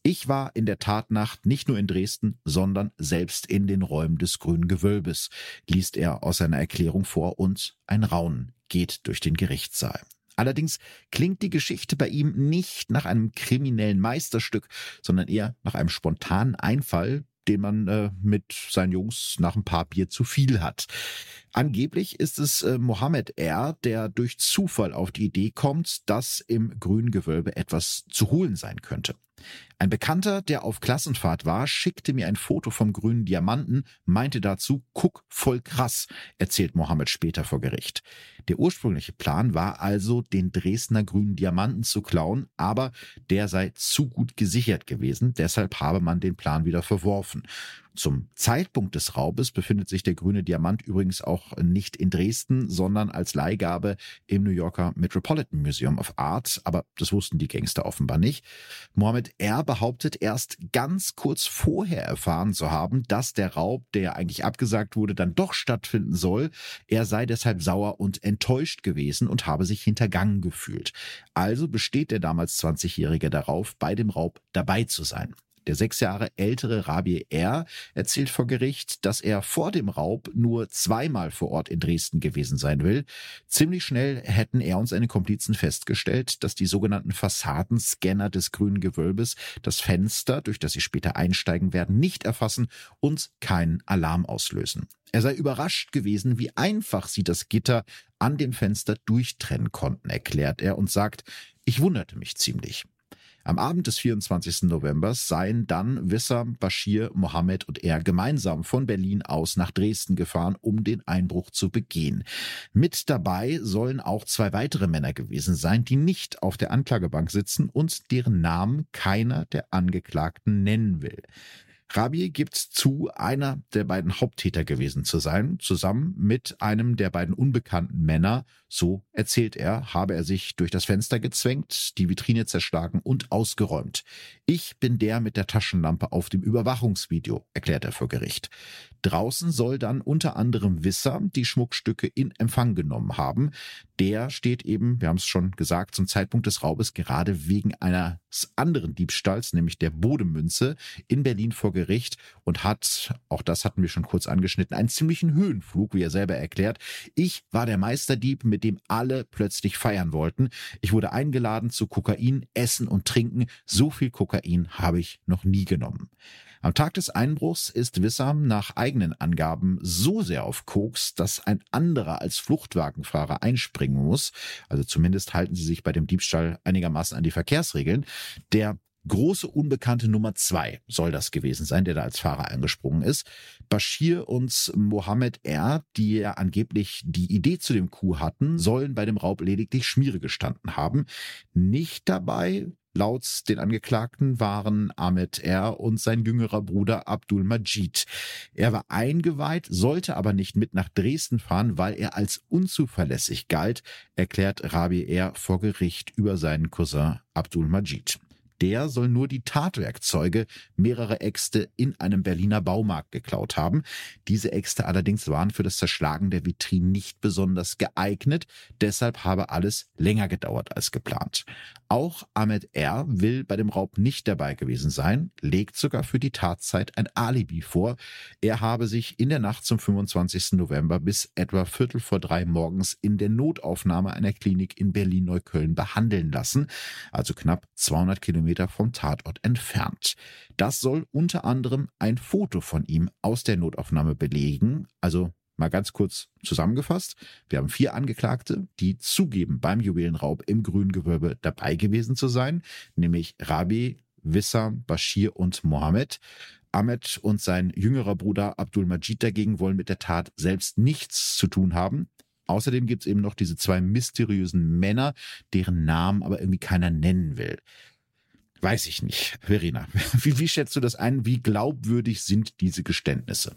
A: Ich war in der Tatnacht nicht nur in Dresden, sondern selbst in den Räumen des Grünen Gewölbes, liest er aus seiner Erklärung vor und ein Raunen geht durch den Gerichtssaal. Allerdings klingt die Geschichte bei ihm nicht nach einem kriminellen Meisterstück, sondern eher nach einem spontanen Einfall, den man äh, mit seinen Jungs nach ein paar Bier zu viel hat. Angeblich ist es äh, Mohammed R., der durch Zufall auf die Idee kommt, dass im grünen Gewölbe etwas zu holen sein könnte. Ein Bekannter, der auf Klassenfahrt war, schickte mir ein Foto vom grünen Diamanten, meinte dazu, guck, voll krass, erzählt Mohammed später vor Gericht. Der ursprüngliche Plan war also, den Dresdner grünen Diamanten zu klauen, aber der sei zu gut gesichert gewesen, deshalb habe man den Plan wieder verworfen. Zum Zeitpunkt des Raubes befindet sich der grüne Diamant übrigens auch nicht in Dresden, sondern als Leihgabe im New Yorker Metropolitan Museum of Art, aber das wussten die Gangster offenbar nicht. Mohammed R. behauptet erst ganz kurz vorher erfahren zu haben, dass der Raub, der eigentlich abgesagt wurde, dann doch stattfinden soll. Er sei deshalb sauer und enttäuscht gewesen und habe sich hintergangen gefühlt. Also besteht der damals 20-Jährige darauf, bei dem Raub dabei zu sein. Der sechs Jahre ältere Rabi R. erzählt vor Gericht, dass er vor dem Raub nur zweimal vor Ort in Dresden gewesen sein will. Ziemlich schnell hätten er und seine Komplizen festgestellt, dass die sogenannten Fassadenscanner des grünen Gewölbes das Fenster, durch das sie später einsteigen werden, nicht erfassen und keinen Alarm auslösen. Er sei überrascht gewesen, wie einfach sie das Gitter an dem Fenster durchtrennen konnten, erklärt er und sagt, ich wunderte mich ziemlich. Am Abend des 24. November seien dann Wissam, Bashir, Mohammed und er gemeinsam von Berlin aus nach Dresden gefahren, um den Einbruch zu begehen. Mit dabei sollen auch zwei weitere Männer gewesen sein, die nicht auf der Anklagebank sitzen und deren Namen keiner der Angeklagten nennen will. Rabi gibt zu, einer der beiden Haupttäter gewesen zu sein, zusammen mit einem der beiden unbekannten Männer. So erzählt er, habe er sich durch das Fenster gezwängt, die Vitrine zerschlagen und ausgeräumt. Ich bin der mit der Taschenlampe auf dem Überwachungsvideo, erklärt er vor Gericht. Draußen soll dann unter anderem Wisser die Schmuckstücke in Empfang genommen haben. Der steht eben, wir haben es schon gesagt, zum Zeitpunkt des Raubes gerade wegen eines anderen Diebstahls, nämlich der Bodemünze, in Berlin vor Gericht und hat, auch das hatten wir schon kurz angeschnitten, einen ziemlichen Höhenflug, wie er selber erklärt. Ich war der Meisterdieb, mit dem alle plötzlich feiern wollten. Ich wurde eingeladen zu Kokain, Essen und Trinken. So viel Kokain habe ich noch nie genommen. Am Tag des Einbruchs ist Wissam nach eigenen Angaben so sehr auf Koks, dass ein anderer als Fluchtwagenfahrer einspringen muss. Also zumindest halten sie sich bei dem Diebstahl einigermaßen an die Verkehrsregeln. Der große Unbekannte Nummer zwei soll das gewesen sein, der da als Fahrer eingesprungen ist. Bashir und Mohammed R., die ja angeblich die Idee zu dem Coup hatten, sollen bei dem Raub lediglich Schmiere gestanden haben. Nicht dabei Laut den Angeklagten waren Ahmed R. und sein jüngerer Bruder Abdul Majid. Er war eingeweiht, sollte aber nicht mit nach Dresden fahren, weil er als unzuverlässig galt, erklärt Rabi R. vor Gericht über seinen Cousin Abdul Majid. Der soll nur die Tatwerkzeuge mehrerer Äxte in einem Berliner Baumarkt geklaut haben. Diese Äxte allerdings waren für das Zerschlagen der Vitrinen nicht besonders geeignet, deshalb habe alles länger gedauert als geplant. Auch Ahmed R. will bei dem Raub nicht dabei gewesen sein, legt sogar für die Tatzeit ein Alibi vor. Er habe sich in der Nacht zum 25. November bis etwa Viertel vor drei morgens in der Notaufnahme einer Klinik in Berlin-Neukölln behandeln lassen, also knapp 200 Kilometer vom Tatort entfernt. Das soll unter anderem ein Foto von ihm aus der Notaufnahme belegen, also Mal ganz kurz zusammengefasst. Wir haben vier Angeklagte, die zugeben, beim Juwelenraub im grünen Gewölbe dabei gewesen zu sein, nämlich Rabi, Wissam, Bashir und Mohammed. Ahmed und sein jüngerer Bruder Abdul Majid dagegen wollen mit der Tat selbst nichts zu tun haben. Außerdem gibt es eben noch diese zwei mysteriösen Männer, deren Namen aber irgendwie keiner nennen will. Weiß ich nicht. Verena, (laughs) wie, wie schätzt du das ein? Wie glaubwürdig sind diese Geständnisse?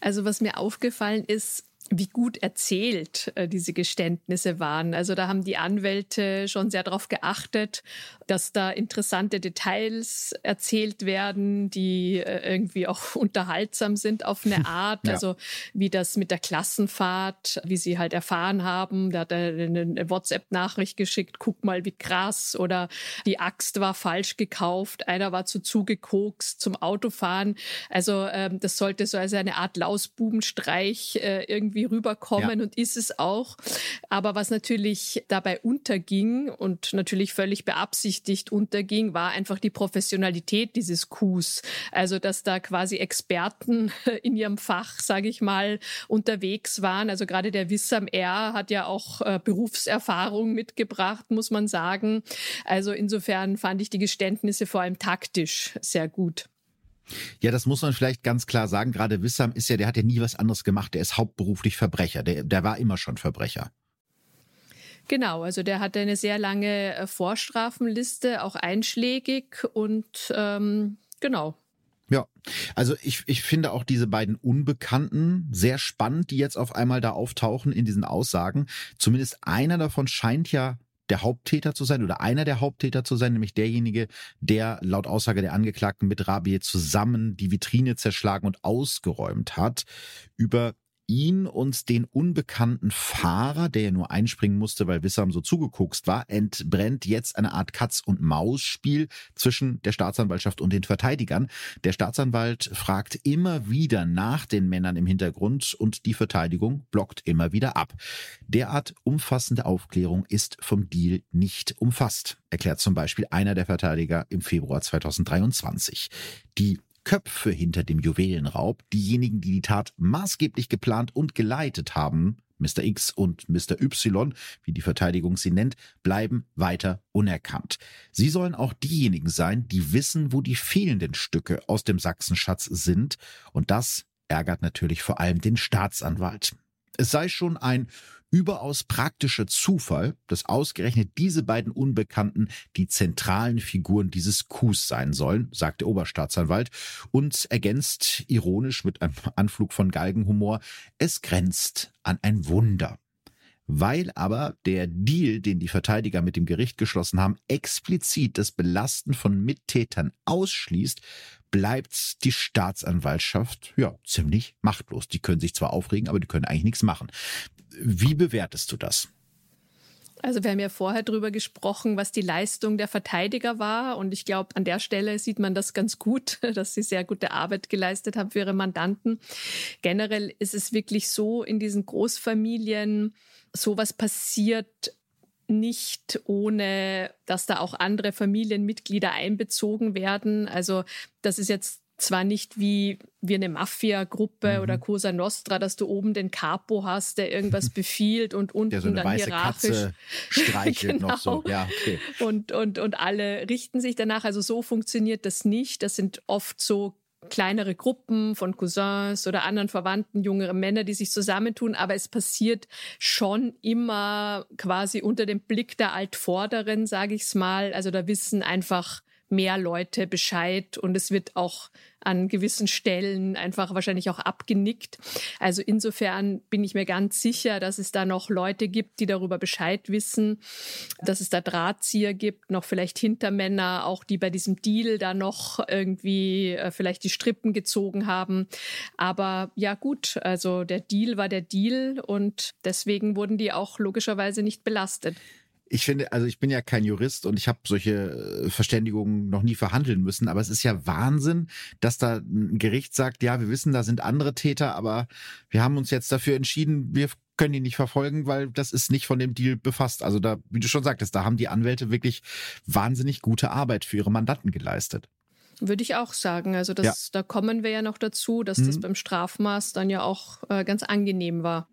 B: Also was mir aufgefallen ist, wie gut erzählt äh, diese Geständnisse waren. Also da haben die Anwälte schon sehr darauf geachtet, dass da interessante Details erzählt werden, die äh, irgendwie auch (laughs) unterhaltsam sind auf eine Art. Ja. Also wie das mit der Klassenfahrt, wie sie halt erfahren haben. Da hat er eine WhatsApp-Nachricht geschickt, guck mal, wie krass. Oder die Axt war falsch gekauft, einer war zu zugekokst zum Autofahren. Also ähm, das sollte so als eine Art Lausbubenstreich äh, irgendwie rüberkommen ja. und ist es auch. Aber was natürlich dabei unterging und natürlich völlig beabsichtigt unterging, war einfach die Professionalität dieses Coups. Also, dass da quasi Experten (laughs) in ihrem Fach, sage ich mal, unterwegs waren. Also gerade der Wissam R hat ja auch äh, Berufserfahrung mitgebracht, muss man sagen. Also insofern fand ich die Geständnisse vor allem taktisch sehr gut.
A: Ja, das muss man vielleicht ganz klar sagen. Gerade Wissam ist ja, der hat ja nie was anderes gemacht. Der ist hauptberuflich Verbrecher. Der, der war immer schon Verbrecher.
B: Genau, also der hatte eine sehr lange äh, Vorstrafenliste, auch einschlägig und ähm, genau.
A: Ja, also ich, ich finde auch diese beiden Unbekannten sehr spannend, die jetzt auf einmal da auftauchen in diesen Aussagen. Zumindest einer davon scheint ja der Haupttäter zu sein oder einer der Haupttäter zu sein, nämlich derjenige, der laut Aussage der Angeklagten mit Rabie zusammen die Vitrine zerschlagen und ausgeräumt hat. Über ihn und den unbekannten Fahrer, der ja nur einspringen musste, weil Wissam so zugekokst war, entbrennt jetzt eine Art Katz-und-Maus-Spiel zwischen der Staatsanwaltschaft und den Verteidigern. Der Staatsanwalt fragt immer wieder nach den Männern im Hintergrund und die Verteidigung blockt immer wieder ab. Derart umfassende Aufklärung ist vom Deal nicht umfasst, erklärt zum Beispiel einer der Verteidiger im Februar 2023. Die Köpfe hinter dem Juwelenraub, diejenigen, die die Tat maßgeblich geplant und geleitet haben, Mr. X und Mr. Y, wie die Verteidigung sie nennt, bleiben weiter unerkannt. Sie sollen auch diejenigen sein, die wissen, wo die fehlenden Stücke aus dem Sachsenschatz sind, und das ärgert natürlich vor allem den Staatsanwalt. Es sei schon ein überaus praktischer Zufall, dass ausgerechnet diese beiden Unbekannten die zentralen Figuren dieses Coups sein sollen, sagt der Oberstaatsanwalt und ergänzt ironisch mit einem Anflug von Galgenhumor, es grenzt an ein Wunder. Weil aber der Deal, den die Verteidiger mit dem Gericht geschlossen haben, explizit das Belasten von Mittätern ausschließt, bleibt die Staatsanwaltschaft ja ziemlich machtlos. Die können sich zwar aufregen, aber die können eigentlich nichts machen. Wie bewertest du das?
B: Also wir haben ja vorher darüber gesprochen, was die Leistung der Verteidiger war. Und ich glaube, an der Stelle sieht man das ganz gut, (laughs) dass sie sehr gute Arbeit geleistet haben für ihre Mandanten. Generell ist es wirklich so, in diesen Großfamilien, sowas passiert nicht ohne, dass da auch andere Familienmitglieder einbezogen werden. Also das ist jetzt zwar nicht wie, wie eine Mafia-Gruppe mhm. oder Cosa Nostra, dass du oben den Capo hast, der irgendwas (laughs) befiehlt und unten der so eine dann weiße hierarchisch Katze (laughs)
A: streichelt genau. noch so. Genau. Ja, okay.
B: Und, und, und alle richten sich danach. Also so funktioniert das nicht. Das sind oft so kleinere Gruppen von Cousins oder anderen Verwandten, jüngere Männer, die sich zusammentun, aber es passiert schon immer quasi unter dem Blick der Altvorderen, sage ich's mal. Also da wissen einfach mehr Leute Bescheid und es wird auch an gewissen Stellen einfach wahrscheinlich auch abgenickt. Also insofern bin ich mir ganz sicher, dass es da noch Leute gibt, die darüber Bescheid wissen, dass es da Drahtzieher gibt, noch vielleicht Hintermänner, auch die bei diesem Deal da noch irgendwie äh, vielleicht die Strippen gezogen haben. Aber ja gut, also der Deal war der Deal und deswegen wurden die auch logischerweise nicht belastet
A: ich finde, also ich bin ja kein Jurist und ich habe solche äh, Verständigungen noch nie verhandeln müssen, aber es ist ja Wahnsinn, dass da ein Gericht sagt, ja, wir wissen, da sind andere Täter, aber wir haben uns jetzt dafür entschieden, wir können die nicht verfolgen, weil das ist nicht von dem Deal befasst. Also da, wie du schon sagtest, da haben die Anwälte wirklich wahnsinnig gute Arbeit für ihre Mandanten geleistet.
B: Würde ich auch sagen. Also das, ja. da kommen wir ja noch dazu, dass mhm. das beim Strafmaß dann ja auch äh, ganz angenehm war.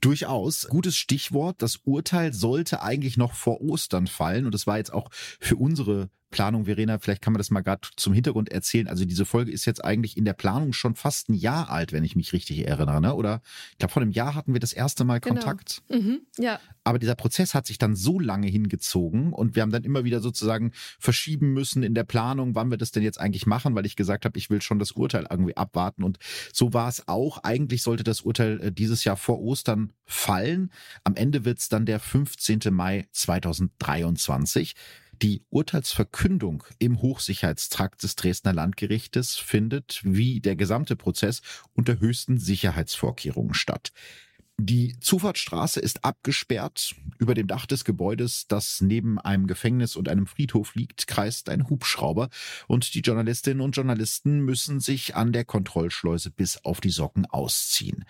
A: Durchaus. Gutes Stichwort. Das Urteil sollte eigentlich noch vor Ostern fallen. Und das war jetzt auch für unsere Planung, Verena, vielleicht kann man das mal gerade zum Hintergrund erzählen. Also diese Folge ist jetzt eigentlich in der Planung schon fast ein Jahr alt, wenn ich mich richtig erinnere. Ne? Oder ich glaube, vor einem Jahr hatten wir das erste Mal genau. Kontakt.
B: Mhm, ja.
A: Aber dieser Prozess hat sich dann so lange hingezogen und wir haben dann immer wieder sozusagen verschieben müssen in der Planung, wann wir das denn jetzt eigentlich machen, weil ich gesagt habe, ich will schon das Urteil irgendwie abwarten. Und so war es auch. Eigentlich sollte das Urteil äh, dieses Jahr vor Ostern fallen. Am Ende wird es dann der 15. Mai 2023. Die Urteilsverkündung im Hochsicherheitstrakt des Dresdner Landgerichtes findet, wie der gesamte Prozess, unter höchsten Sicherheitsvorkehrungen statt. Die Zufahrtsstraße ist abgesperrt. Über dem Dach des Gebäudes, das neben einem Gefängnis und einem Friedhof liegt, kreist ein Hubschrauber und die Journalistinnen und Journalisten müssen sich an der Kontrollschleuse bis auf die Socken ausziehen.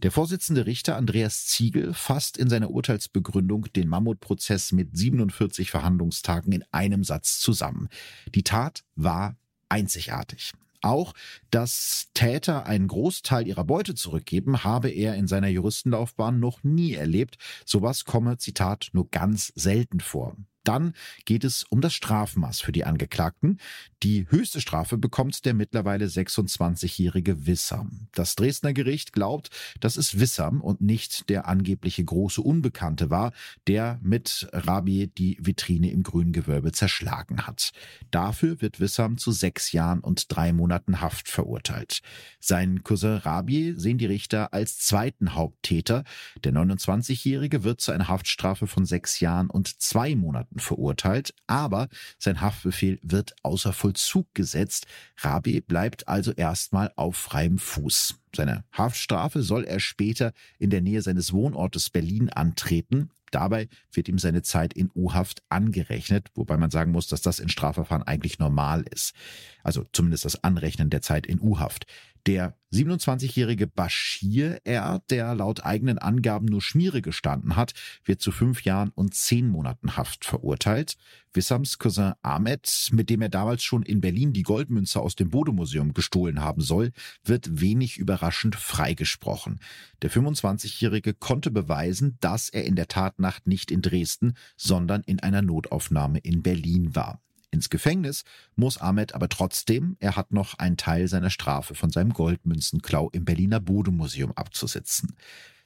A: Der Vorsitzende Richter Andreas Ziegel fasst in seiner Urteilsbegründung den Mammutprozess mit 47 Verhandlungstagen in einem Satz zusammen. Die Tat war einzigartig. Auch, dass Täter einen Großteil ihrer Beute zurückgeben, habe er in seiner Juristenlaufbahn noch nie erlebt. Sowas komme, Zitat, nur ganz selten vor. Dann geht es um das Strafmaß für die Angeklagten. Die höchste Strafe bekommt der mittlerweile 26-jährige Wissam. Das Dresdner Gericht glaubt, dass es Wissam und nicht der angebliche große Unbekannte war, der mit Rabi die Vitrine im grünen Gewölbe zerschlagen hat. Dafür wird Wissam zu sechs Jahren und drei Monaten Haft verurteilt. Sein Cousin Rabi sehen die Richter als zweiten Haupttäter. Der 29-jährige wird zu einer Haftstrafe von sechs Jahren und zwei Monaten Monaten verurteilt, aber sein Haftbefehl wird außer Vollzug gesetzt. Rabi bleibt also erstmal auf freiem Fuß. Seine Haftstrafe soll er später in der Nähe seines Wohnortes Berlin antreten. Dabei wird ihm seine Zeit in U-Haft angerechnet, wobei man sagen muss, dass das in Strafverfahren eigentlich normal ist. Also zumindest das Anrechnen der Zeit in U-Haft. Der 27-jährige Bashir R., der laut eigenen Angaben nur Schmiere gestanden hat, wird zu fünf Jahren und zehn Monaten Haft verurteilt. Wissams Cousin Ahmed, mit dem er damals schon in Berlin die Goldmünze aus dem Bodemuseum gestohlen haben soll, wird wenig überraschend freigesprochen. Der 25-jährige konnte beweisen, dass er in der Tatnacht nicht in Dresden, sondern in einer Notaufnahme in Berlin war. Ins Gefängnis muss Ahmed aber trotzdem, er hat noch einen Teil seiner Strafe von seinem Goldmünzenklau im Berliner Bodemuseum abzusitzen.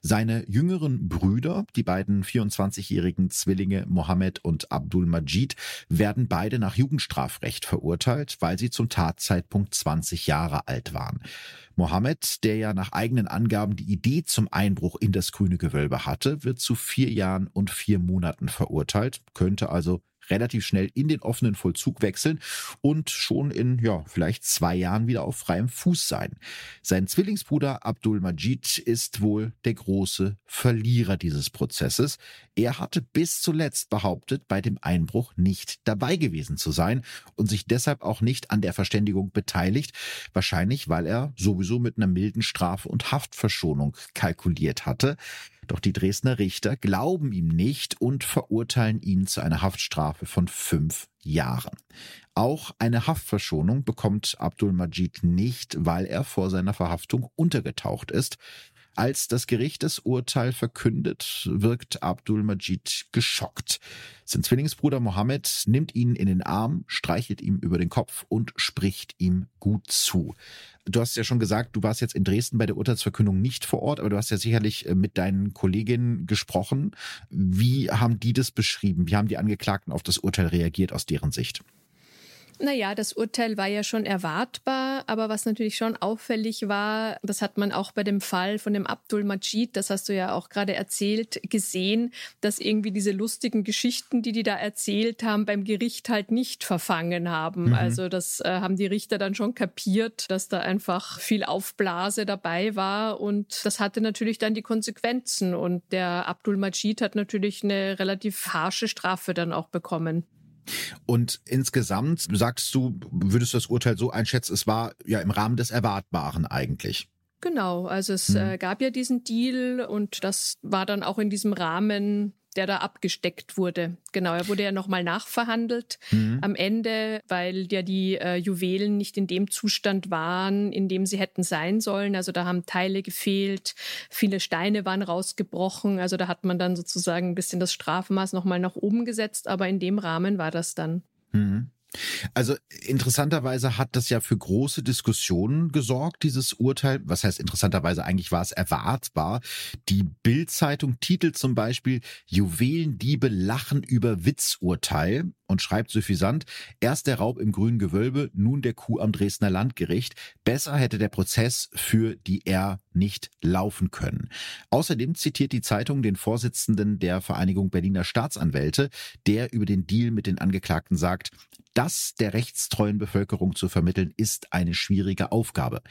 A: Seine jüngeren Brüder, die beiden 24-jährigen Zwillinge Mohammed und Abdul Majid, werden beide nach Jugendstrafrecht verurteilt, weil sie zum Tatzeitpunkt 20 Jahre alt waren. Mohammed, der ja nach eigenen Angaben die Idee zum Einbruch in das grüne Gewölbe hatte, wird zu vier Jahren und vier Monaten verurteilt, könnte also relativ schnell in den offenen Vollzug wechseln und schon in, ja, vielleicht zwei Jahren wieder auf freiem Fuß sein. Sein Zwillingsbruder Abdul Majid ist wohl der große Verlierer dieses Prozesses. Er hatte bis zuletzt behauptet, bei dem Einbruch nicht dabei gewesen zu sein und sich deshalb auch nicht an der Verständigung beteiligt, wahrscheinlich weil er sowieso mit einer milden Strafe und Haftverschonung kalkuliert hatte. Doch die Dresdner Richter glauben ihm nicht und verurteilen ihn zu einer Haftstrafe von fünf Jahren. Auch eine Haftverschonung bekommt Abdul Majid nicht, weil er vor seiner Verhaftung untergetaucht ist. Als das Gericht das Urteil verkündet, wirkt Abdul Majid geschockt. Sein Zwillingsbruder Mohammed nimmt ihn in den Arm, streichelt ihm über den Kopf und spricht ihm gut zu. Du hast ja schon gesagt, du warst jetzt in Dresden bei der Urteilsverkündung nicht vor Ort, aber du hast ja sicherlich äh, mit deinen Kolleginnen gesprochen. Wie haben die das beschrieben? Wie haben die Angeklagten auf das Urteil reagiert aus deren Sicht?
B: Naja, das Urteil war ja schon erwartbar, aber was natürlich schon auffällig war, das hat man auch bei dem Fall von dem Abdul Majid, das hast du ja auch gerade erzählt, gesehen, dass irgendwie diese lustigen Geschichten, die die da erzählt haben, beim Gericht halt nicht verfangen haben. Mhm. Also das äh, haben die Richter dann schon kapiert, dass da einfach viel Aufblase dabei war und das hatte natürlich dann die Konsequenzen und der Abdul Majid hat natürlich eine relativ harsche Strafe dann auch bekommen.
A: Und insgesamt sagst du, würdest du das Urteil so einschätzen, es war ja im Rahmen des Erwartbaren eigentlich.
B: Genau, also es hm. äh, gab ja diesen Deal und das war dann auch in diesem Rahmen der da abgesteckt wurde. Genau, er wurde ja nochmal nachverhandelt mhm. am Ende, weil ja die äh, Juwelen nicht in dem Zustand waren, in dem sie hätten sein sollen. Also da haben Teile gefehlt, viele Steine waren rausgebrochen. Also da hat man dann sozusagen ein bisschen das Strafmaß nochmal nach oben gesetzt, aber in dem Rahmen war das dann. Mhm.
A: Also interessanterweise hat das ja für große Diskussionen gesorgt, dieses Urteil. Was heißt interessanterweise? Eigentlich war es erwartbar. Die Bild-Zeitung titelt zum Beispiel Juwelendiebe lachen über Witzurteil und schreibt suffisant, erst der Raub im grünen Gewölbe, nun der Coup am Dresdner Landgericht. Besser hätte der Prozess für die R nicht laufen können. Außerdem zitiert die Zeitung den Vorsitzenden der Vereinigung Berliner Staatsanwälte, der über den Deal mit den Angeklagten sagt, das der rechtstreuen Bevölkerung zu vermitteln, ist eine schwierige Aufgabe.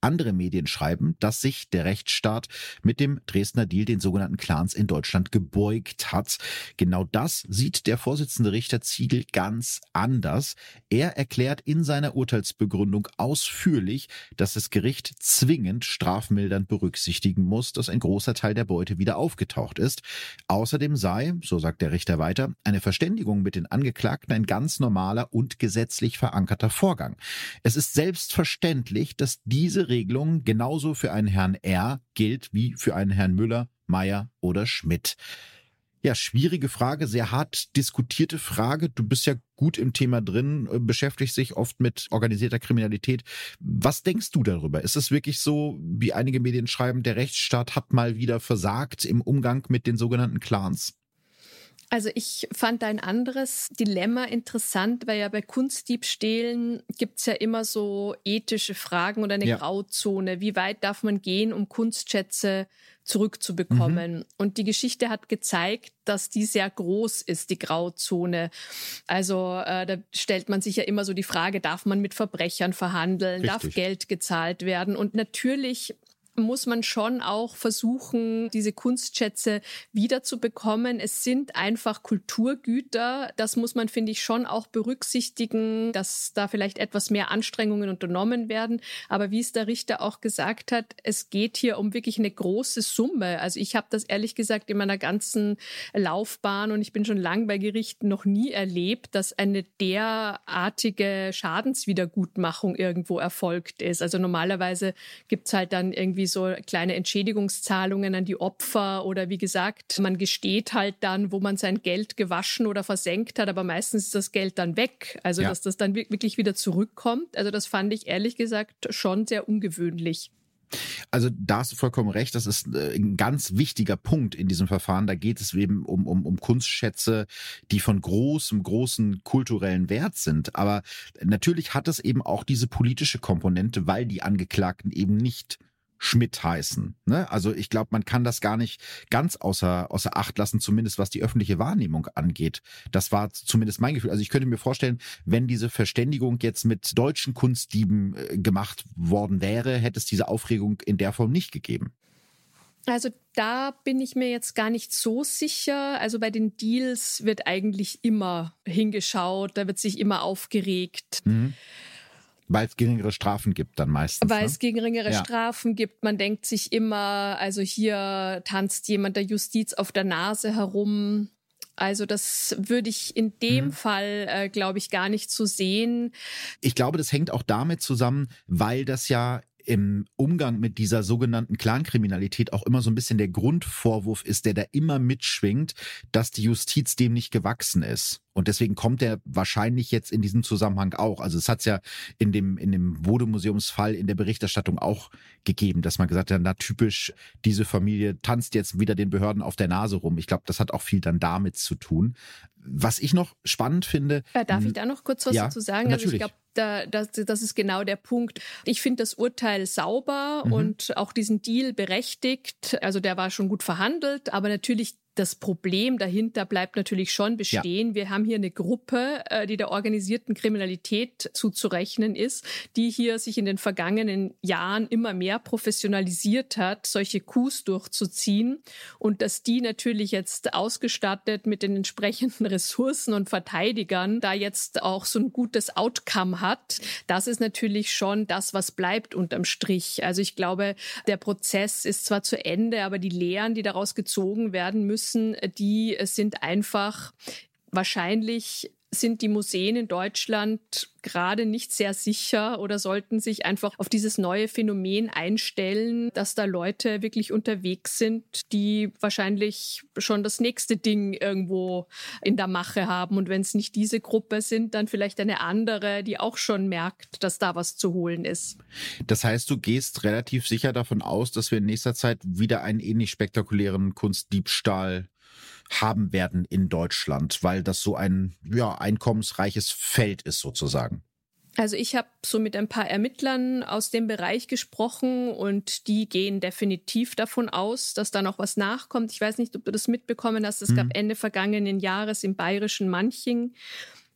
A: Andere Medien schreiben, dass sich der Rechtsstaat mit dem Dresdner Deal den sogenannten Clans in Deutschland gebeugt hat. Genau das sieht der Vorsitzende Richter Ziegel ganz anders. Er erklärt in seiner Urteilsbegründung ausführlich, dass das Gericht zwingend strafmildernd berücksichtigen muss, dass ein großer Teil der Beute wieder aufgetaucht ist. Außerdem sei, so sagt der Richter weiter, eine Verständigung mit den Angeklagten ein ganz normaler und gesetzlich verankerter Vorgang. Es ist selbstverständlich, dass diese Regelung genauso für einen Herrn R gilt wie für einen Herrn Müller, Meyer oder Schmidt. Ja, schwierige Frage, sehr hart diskutierte Frage. Du bist ja gut im Thema drin, äh, beschäftigst dich oft mit organisierter Kriminalität. Was denkst du darüber? Ist es wirklich so, wie einige Medien schreiben, der Rechtsstaat hat mal wieder versagt im Umgang mit den sogenannten Clans?
B: Also ich fand ein anderes Dilemma interessant, weil ja bei Kunstdiebstählen gibt's ja immer so ethische Fragen oder eine ja. Grauzone. Wie weit darf man gehen, um Kunstschätze zurückzubekommen? Mhm. Und die Geschichte hat gezeigt, dass die sehr groß ist, die Grauzone. Also äh, da stellt man sich ja immer so die Frage, darf man mit Verbrechern verhandeln? Richtig. Darf Geld gezahlt werden? Und natürlich muss man schon auch versuchen, diese Kunstschätze wiederzubekommen. Es sind einfach Kulturgüter. Das muss man, finde ich, schon auch berücksichtigen, dass da vielleicht etwas mehr Anstrengungen unternommen werden. Aber wie es der Richter auch gesagt hat, es geht hier um wirklich eine große Summe. Also ich habe das ehrlich gesagt in meiner ganzen Laufbahn und ich bin schon lang bei Gerichten noch nie erlebt, dass eine derartige Schadenswiedergutmachung irgendwo erfolgt ist. Also normalerweise gibt's halt dann irgendwie so kleine Entschädigungszahlungen an die Opfer oder wie gesagt, man gesteht halt dann, wo man sein Geld gewaschen oder versenkt hat, aber meistens ist das Geld dann weg. Also, ja. dass das dann wirklich wieder zurückkommt. Also, das fand ich ehrlich gesagt schon sehr ungewöhnlich.
A: Also da hast du vollkommen recht, das ist äh, ein ganz wichtiger Punkt in diesem Verfahren. Da geht es eben um, um, um Kunstschätze, die von großem, großen kulturellen Wert sind. Aber natürlich hat es eben auch diese politische Komponente, weil die Angeklagten eben nicht Schmidt heißen. Ne? Also ich glaube, man kann das gar nicht ganz außer, außer Acht lassen, zumindest was die öffentliche Wahrnehmung angeht. Das war zumindest mein Gefühl. Also ich könnte mir vorstellen, wenn diese Verständigung jetzt mit deutschen Kunstdieben äh, gemacht worden wäre, hätte es diese Aufregung in der Form nicht gegeben.
B: Also da bin ich mir jetzt gar nicht so sicher. Also bei den Deals wird eigentlich immer hingeschaut, da wird sich immer aufgeregt. Mhm.
A: Weil es geringere Strafen gibt dann meistens.
B: Weil ne? es geringere ja. Strafen gibt. Man denkt sich immer, also hier tanzt jemand der Justiz auf der Nase herum. Also das würde ich in dem mhm. Fall, äh, glaube ich, gar nicht so sehen.
A: Ich glaube, das hängt auch damit zusammen, weil das ja im Umgang mit dieser sogenannten Clankriminalität auch immer so ein bisschen der Grundvorwurf ist, der da immer mitschwingt, dass die Justiz dem nicht gewachsen ist. Und deswegen kommt er wahrscheinlich jetzt in diesem Zusammenhang auch. Also es hat es ja in dem, in dem Bode-Museumsfall in der Berichterstattung auch gegeben, dass man gesagt hat, na typisch, diese Familie tanzt jetzt wieder den Behörden auf der Nase rum. Ich glaube, das hat auch viel dann damit zu tun. Was ich noch spannend finde.
B: Äh, darf ich da noch kurz was ja, dazu sagen?
A: Natürlich. Also ich glaube,
B: da, das, das ist genau der Punkt. Ich finde das Urteil sauber mhm. und auch diesen Deal berechtigt. Also der war schon gut verhandelt, aber natürlich das Problem dahinter bleibt natürlich schon bestehen. Ja. Wir haben hier eine Gruppe, äh, die der organisierten Kriminalität zuzurechnen ist, die hier sich in den vergangenen Jahren immer mehr professionalisiert hat, solche Coups durchzuziehen und dass die natürlich jetzt ausgestattet mit den entsprechenden (laughs) Ressourcen und Verteidigern da jetzt auch so ein gutes Outcome hat. Das ist natürlich schon das, was bleibt unterm Strich. Also ich glaube, der Prozess ist zwar zu Ende, aber die Lehren, die daraus gezogen werden müssen, müssen, die sind einfach wahrscheinlich sind die Museen in Deutschland gerade nicht sehr sicher oder sollten sich einfach auf dieses neue Phänomen einstellen, dass da Leute wirklich unterwegs sind, die wahrscheinlich schon das nächste Ding irgendwo in der Mache haben. Und wenn es nicht diese Gruppe sind, dann vielleicht eine andere, die auch schon merkt, dass da was zu holen ist.
A: Das heißt, du gehst relativ sicher davon aus, dass wir in nächster Zeit wieder einen ähnlich spektakulären Kunstdiebstahl haben werden in Deutschland, weil das so ein ja, einkommensreiches Feld ist sozusagen.
B: Also ich habe so mit ein paar Ermittlern aus dem Bereich gesprochen und die gehen definitiv davon aus, dass da noch was nachkommt. Ich weiß nicht, ob du das mitbekommen hast. Es mhm. gab Ende vergangenen Jahres im bayerischen Manching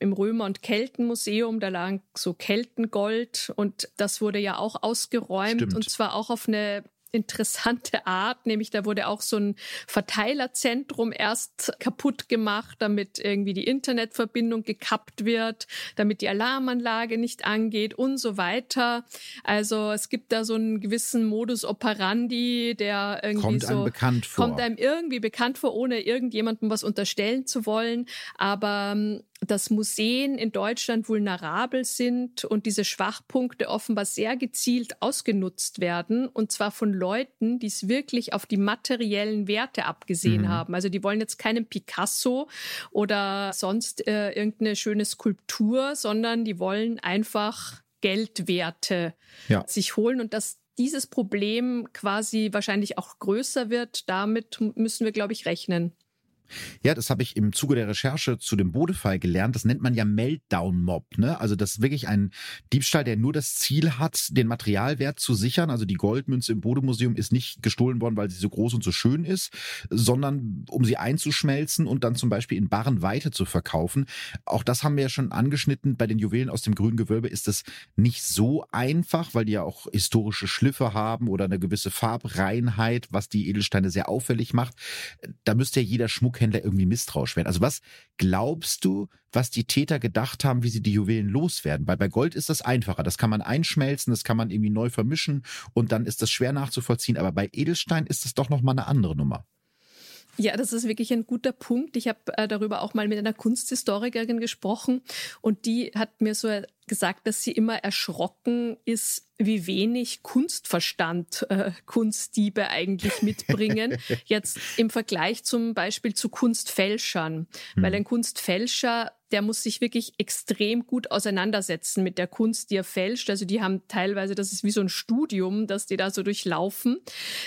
B: im Römer- und Keltenmuseum, da lag so Keltengold und das wurde ja auch ausgeräumt Stimmt. und zwar auch auf eine interessante Art, nämlich da wurde auch so ein Verteilerzentrum erst kaputt gemacht, damit irgendwie die Internetverbindung gekappt wird, damit die Alarmanlage nicht angeht und so weiter. Also es gibt da so einen gewissen Modus operandi, der irgendwie
A: kommt
B: so
A: einem bekannt vor.
B: kommt einem irgendwie bekannt vor, ohne irgendjemandem was unterstellen zu wollen. Aber ähm, dass Museen in Deutschland vulnerabel sind und diese Schwachpunkte offenbar sehr gezielt ausgenutzt werden und zwar von Leuten, die es wirklich auf die materiellen Werte abgesehen mhm. haben. Also die wollen jetzt keinen Picasso oder sonst äh, irgendeine schöne Skulptur, sondern die wollen einfach Geldwerte ja. sich holen und dass dieses Problem quasi wahrscheinlich auch größer wird, damit müssen wir, glaube ich, rechnen.
A: Ja, das habe ich im Zuge der Recherche zu dem Bodefall gelernt. Das nennt man ja Meltdown-Mob. Ne? Also das ist wirklich ein Diebstahl, der nur das Ziel hat, den Materialwert zu sichern. Also die Goldmünze im Bodemuseum ist nicht gestohlen worden, weil sie so groß und so schön ist, sondern um sie einzuschmelzen und dann zum Beispiel in Barren weiter zu verkaufen. Auch das haben wir ja schon angeschnitten. Bei den Juwelen aus dem grünen Gewölbe ist das nicht so einfach, weil die ja auch historische Schliffe haben oder eine gewisse Farbreinheit, was die Edelsteine sehr auffällig macht. Da müsste ja jeder Schmuck Schmuckhändler irgendwie misstrauisch werden. Also was glaubst du, was die Täter gedacht haben, wie sie die Juwelen loswerden? Weil bei Gold ist das einfacher. Das kann man einschmelzen, das kann man irgendwie neu vermischen und dann ist das schwer nachzuvollziehen. Aber bei Edelstein ist das doch nochmal eine andere Nummer.
B: Ja, das ist wirklich ein guter Punkt. Ich habe äh, darüber auch mal mit einer Kunsthistorikerin gesprochen und die hat mir so gesagt, dass sie immer erschrocken ist, wie wenig Kunstverstand äh, Kunstdiebe eigentlich mitbringen. (laughs) Jetzt im Vergleich zum Beispiel zu Kunstfälschern. Hm. Weil ein Kunstfälscher der muss sich wirklich extrem gut auseinandersetzen mit der Kunst, die er fälscht. Also die haben teilweise, das ist wie so ein Studium, dass die da so durchlaufen,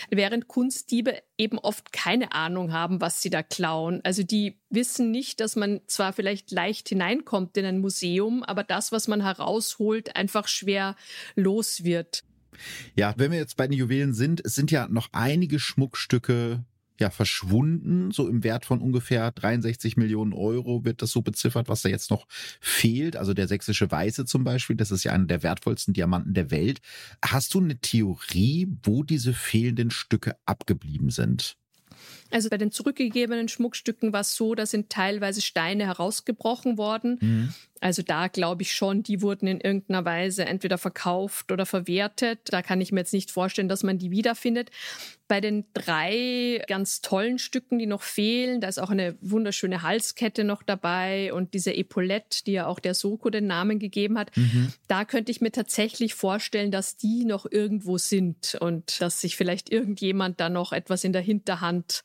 B: während Kunstdiebe eben oft keine Ahnung haben, was sie da klauen. Also die wissen nicht, dass man zwar vielleicht leicht hineinkommt in ein Museum, aber das, was man herausholt, einfach schwer los wird.
A: Ja, wenn wir jetzt bei den Juwelen sind, es sind ja noch einige Schmuckstücke ja verschwunden, so im Wert von ungefähr 63 Millionen Euro wird das so beziffert, was da jetzt noch fehlt. Also der sächsische Weiße zum Beispiel, das ist ja einer der wertvollsten Diamanten der Welt. Hast du eine Theorie, wo diese fehlenden Stücke abgeblieben sind?
B: Also bei den zurückgegebenen Schmuckstücken war es so, da sind teilweise Steine herausgebrochen worden. Mhm. Also da glaube ich schon, die wurden in irgendeiner Weise entweder verkauft oder verwertet. Da kann ich mir jetzt nicht vorstellen, dass man die wiederfindet. Bei den drei ganz tollen Stücken, die noch fehlen, da ist auch eine wunderschöne Halskette noch dabei und diese Epaulette, die ja auch der Soko den Namen gegeben hat. Mhm. Da könnte ich mir tatsächlich vorstellen, dass die noch irgendwo sind und dass sich vielleicht irgendjemand da noch etwas in der Hinterhand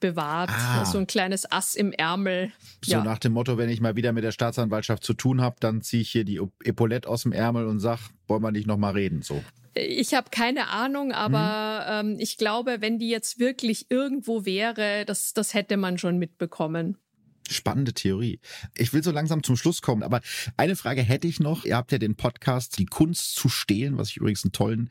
B: bewahrt. Ah. So ein kleines Ass im Ärmel.
A: So ja. nach dem Motto, wenn ich mal wieder mit der Staatsanwaltschaft zu tun habe, dann ziehe ich hier die Epaulette aus dem Ärmel und sag, wollen wir nicht nochmal reden, so.
B: Ich habe keine Ahnung, aber mhm. ähm, ich glaube, wenn die jetzt wirklich irgendwo wäre, das, das hätte man schon mitbekommen.
A: Spannende Theorie. Ich will so langsam zum Schluss kommen, aber eine Frage hätte ich noch. Ihr habt ja den Podcast Die Kunst zu stehlen, was ich übrigens einen tollen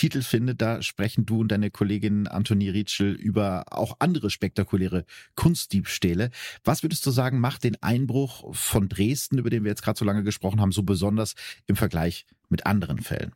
A: Titel finde. Da sprechen du und deine Kollegin Antonie Rietschel über auch andere spektakuläre Kunstdiebstähle. Was würdest du sagen, macht den Einbruch von Dresden, über den wir jetzt gerade so lange gesprochen haben, so besonders im Vergleich mit anderen Fällen?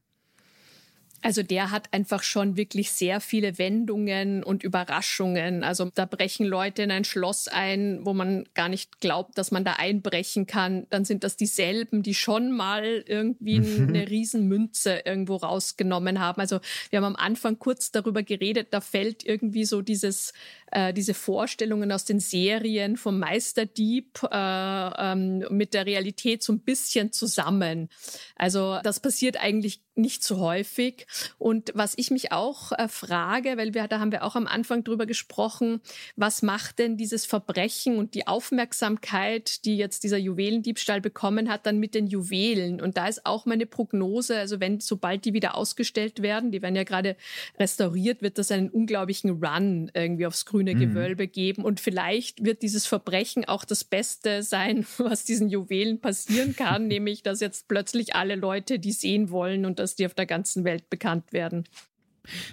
B: Also der hat einfach schon wirklich sehr viele Wendungen und Überraschungen. Also da brechen Leute in ein Schloss ein, wo man gar nicht glaubt, dass man da einbrechen kann. Dann sind das dieselben, die schon mal irgendwie mhm. eine Riesenmünze irgendwo rausgenommen haben. Also wir haben am Anfang kurz darüber geredet, da fällt irgendwie so dieses, äh, diese Vorstellungen aus den Serien vom Meisterdieb äh, ähm, mit der Realität so ein bisschen zusammen. Also das passiert eigentlich nicht so häufig. Und was ich mich auch äh, frage, weil wir, da haben wir auch am Anfang drüber gesprochen, was macht denn dieses Verbrechen und die Aufmerksamkeit, die jetzt dieser Juwelendiebstahl bekommen hat, dann mit den Juwelen? Und da ist auch meine Prognose, also wenn, sobald die wieder ausgestellt werden, die werden ja gerade restauriert, wird das einen unglaublichen Run irgendwie aufs grüne mhm. Gewölbe geben. Und vielleicht wird dieses Verbrechen auch das Beste sein, (laughs) was diesen Juwelen passieren kann, (laughs) nämlich, dass jetzt plötzlich alle Leute die sehen wollen und dass die auf der ganzen Welt bekannt werden.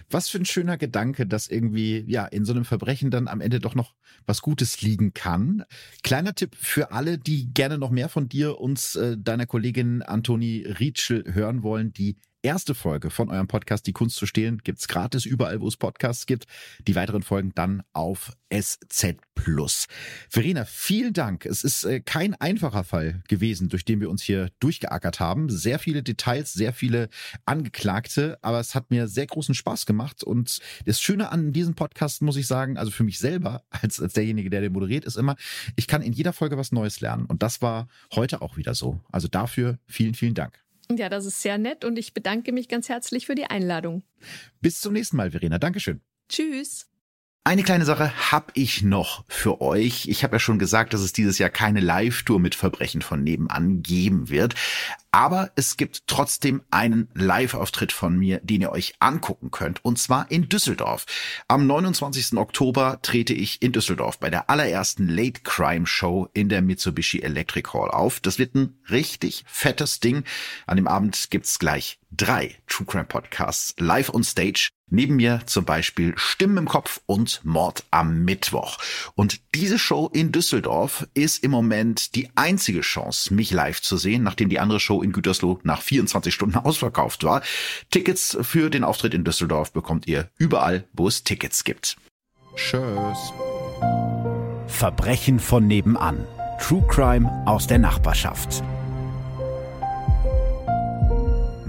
A: Was für ein schöner Gedanke, dass irgendwie ja in so einem Verbrechen dann am Ende doch noch was Gutes liegen kann. Kleiner Tipp für alle, die gerne noch mehr von dir und äh, deiner Kollegin Antoni Rietschel hören wollen, die erste Folge von eurem Podcast Die Kunst zu stehlen gibt's gratis überall, wo es Podcasts gibt. Die weiteren Folgen dann auf SZ. Verena, vielen Dank. Es ist äh, kein einfacher Fall gewesen, durch den wir uns hier durchgeackert haben. Sehr viele Details, sehr viele Angeklagte, aber es hat mir sehr großen Spaß gemacht. Und das Schöne an diesem Podcast, muss ich sagen, also für mich selber, (laughs) als, als derjenige, der den moderiert, ist immer, ich kann in jeder Folge was Neues lernen. Und das war heute auch wieder so. Also dafür vielen, vielen Dank.
B: Ja, das ist sehr nett und ich bedanke mich ganz herzlich für die Einladung.
A: Bis zum nächsten Mal, Verena. Dankeschön.
B: Tschüss.
A: Eine kleine Sache habe ich noch für euch. Ich habe ja schon gesagt, dass es dieses Jahr keine Live-Tour mit Verbrechen von nebenan geben wird. Aber es gibt trotzdem einen Live-Auftritt von mir, den ihr euch angucken könnt. Und zwar in Düsseldorf. Am 29. Oktober trete ich in Düsseldorf bei der allerersten Late Crime Show in der Mitsubishi Electric Hall auf. Das wird ein richtig fettes Ding. An dem Abend gibt's gleich drei True Crime Podcasts live on stage. Neben mir zum Beispiel Stimmen im Kopf und Mord am Mittwoch. Und diese Show in Düsseldorf ist im Moment die einzige Chance, mich live zu sehen, nachdem die andere Show in Gütersloh nach 24 Stunden (laughs) ausverkauft war. Tickets für den Auftritt in Düsseldorf bekommt ihr überall, wo es Tickets gibt. Tschüss. Verbrechen von nebenan. True Crime aus der Nachbarschaft.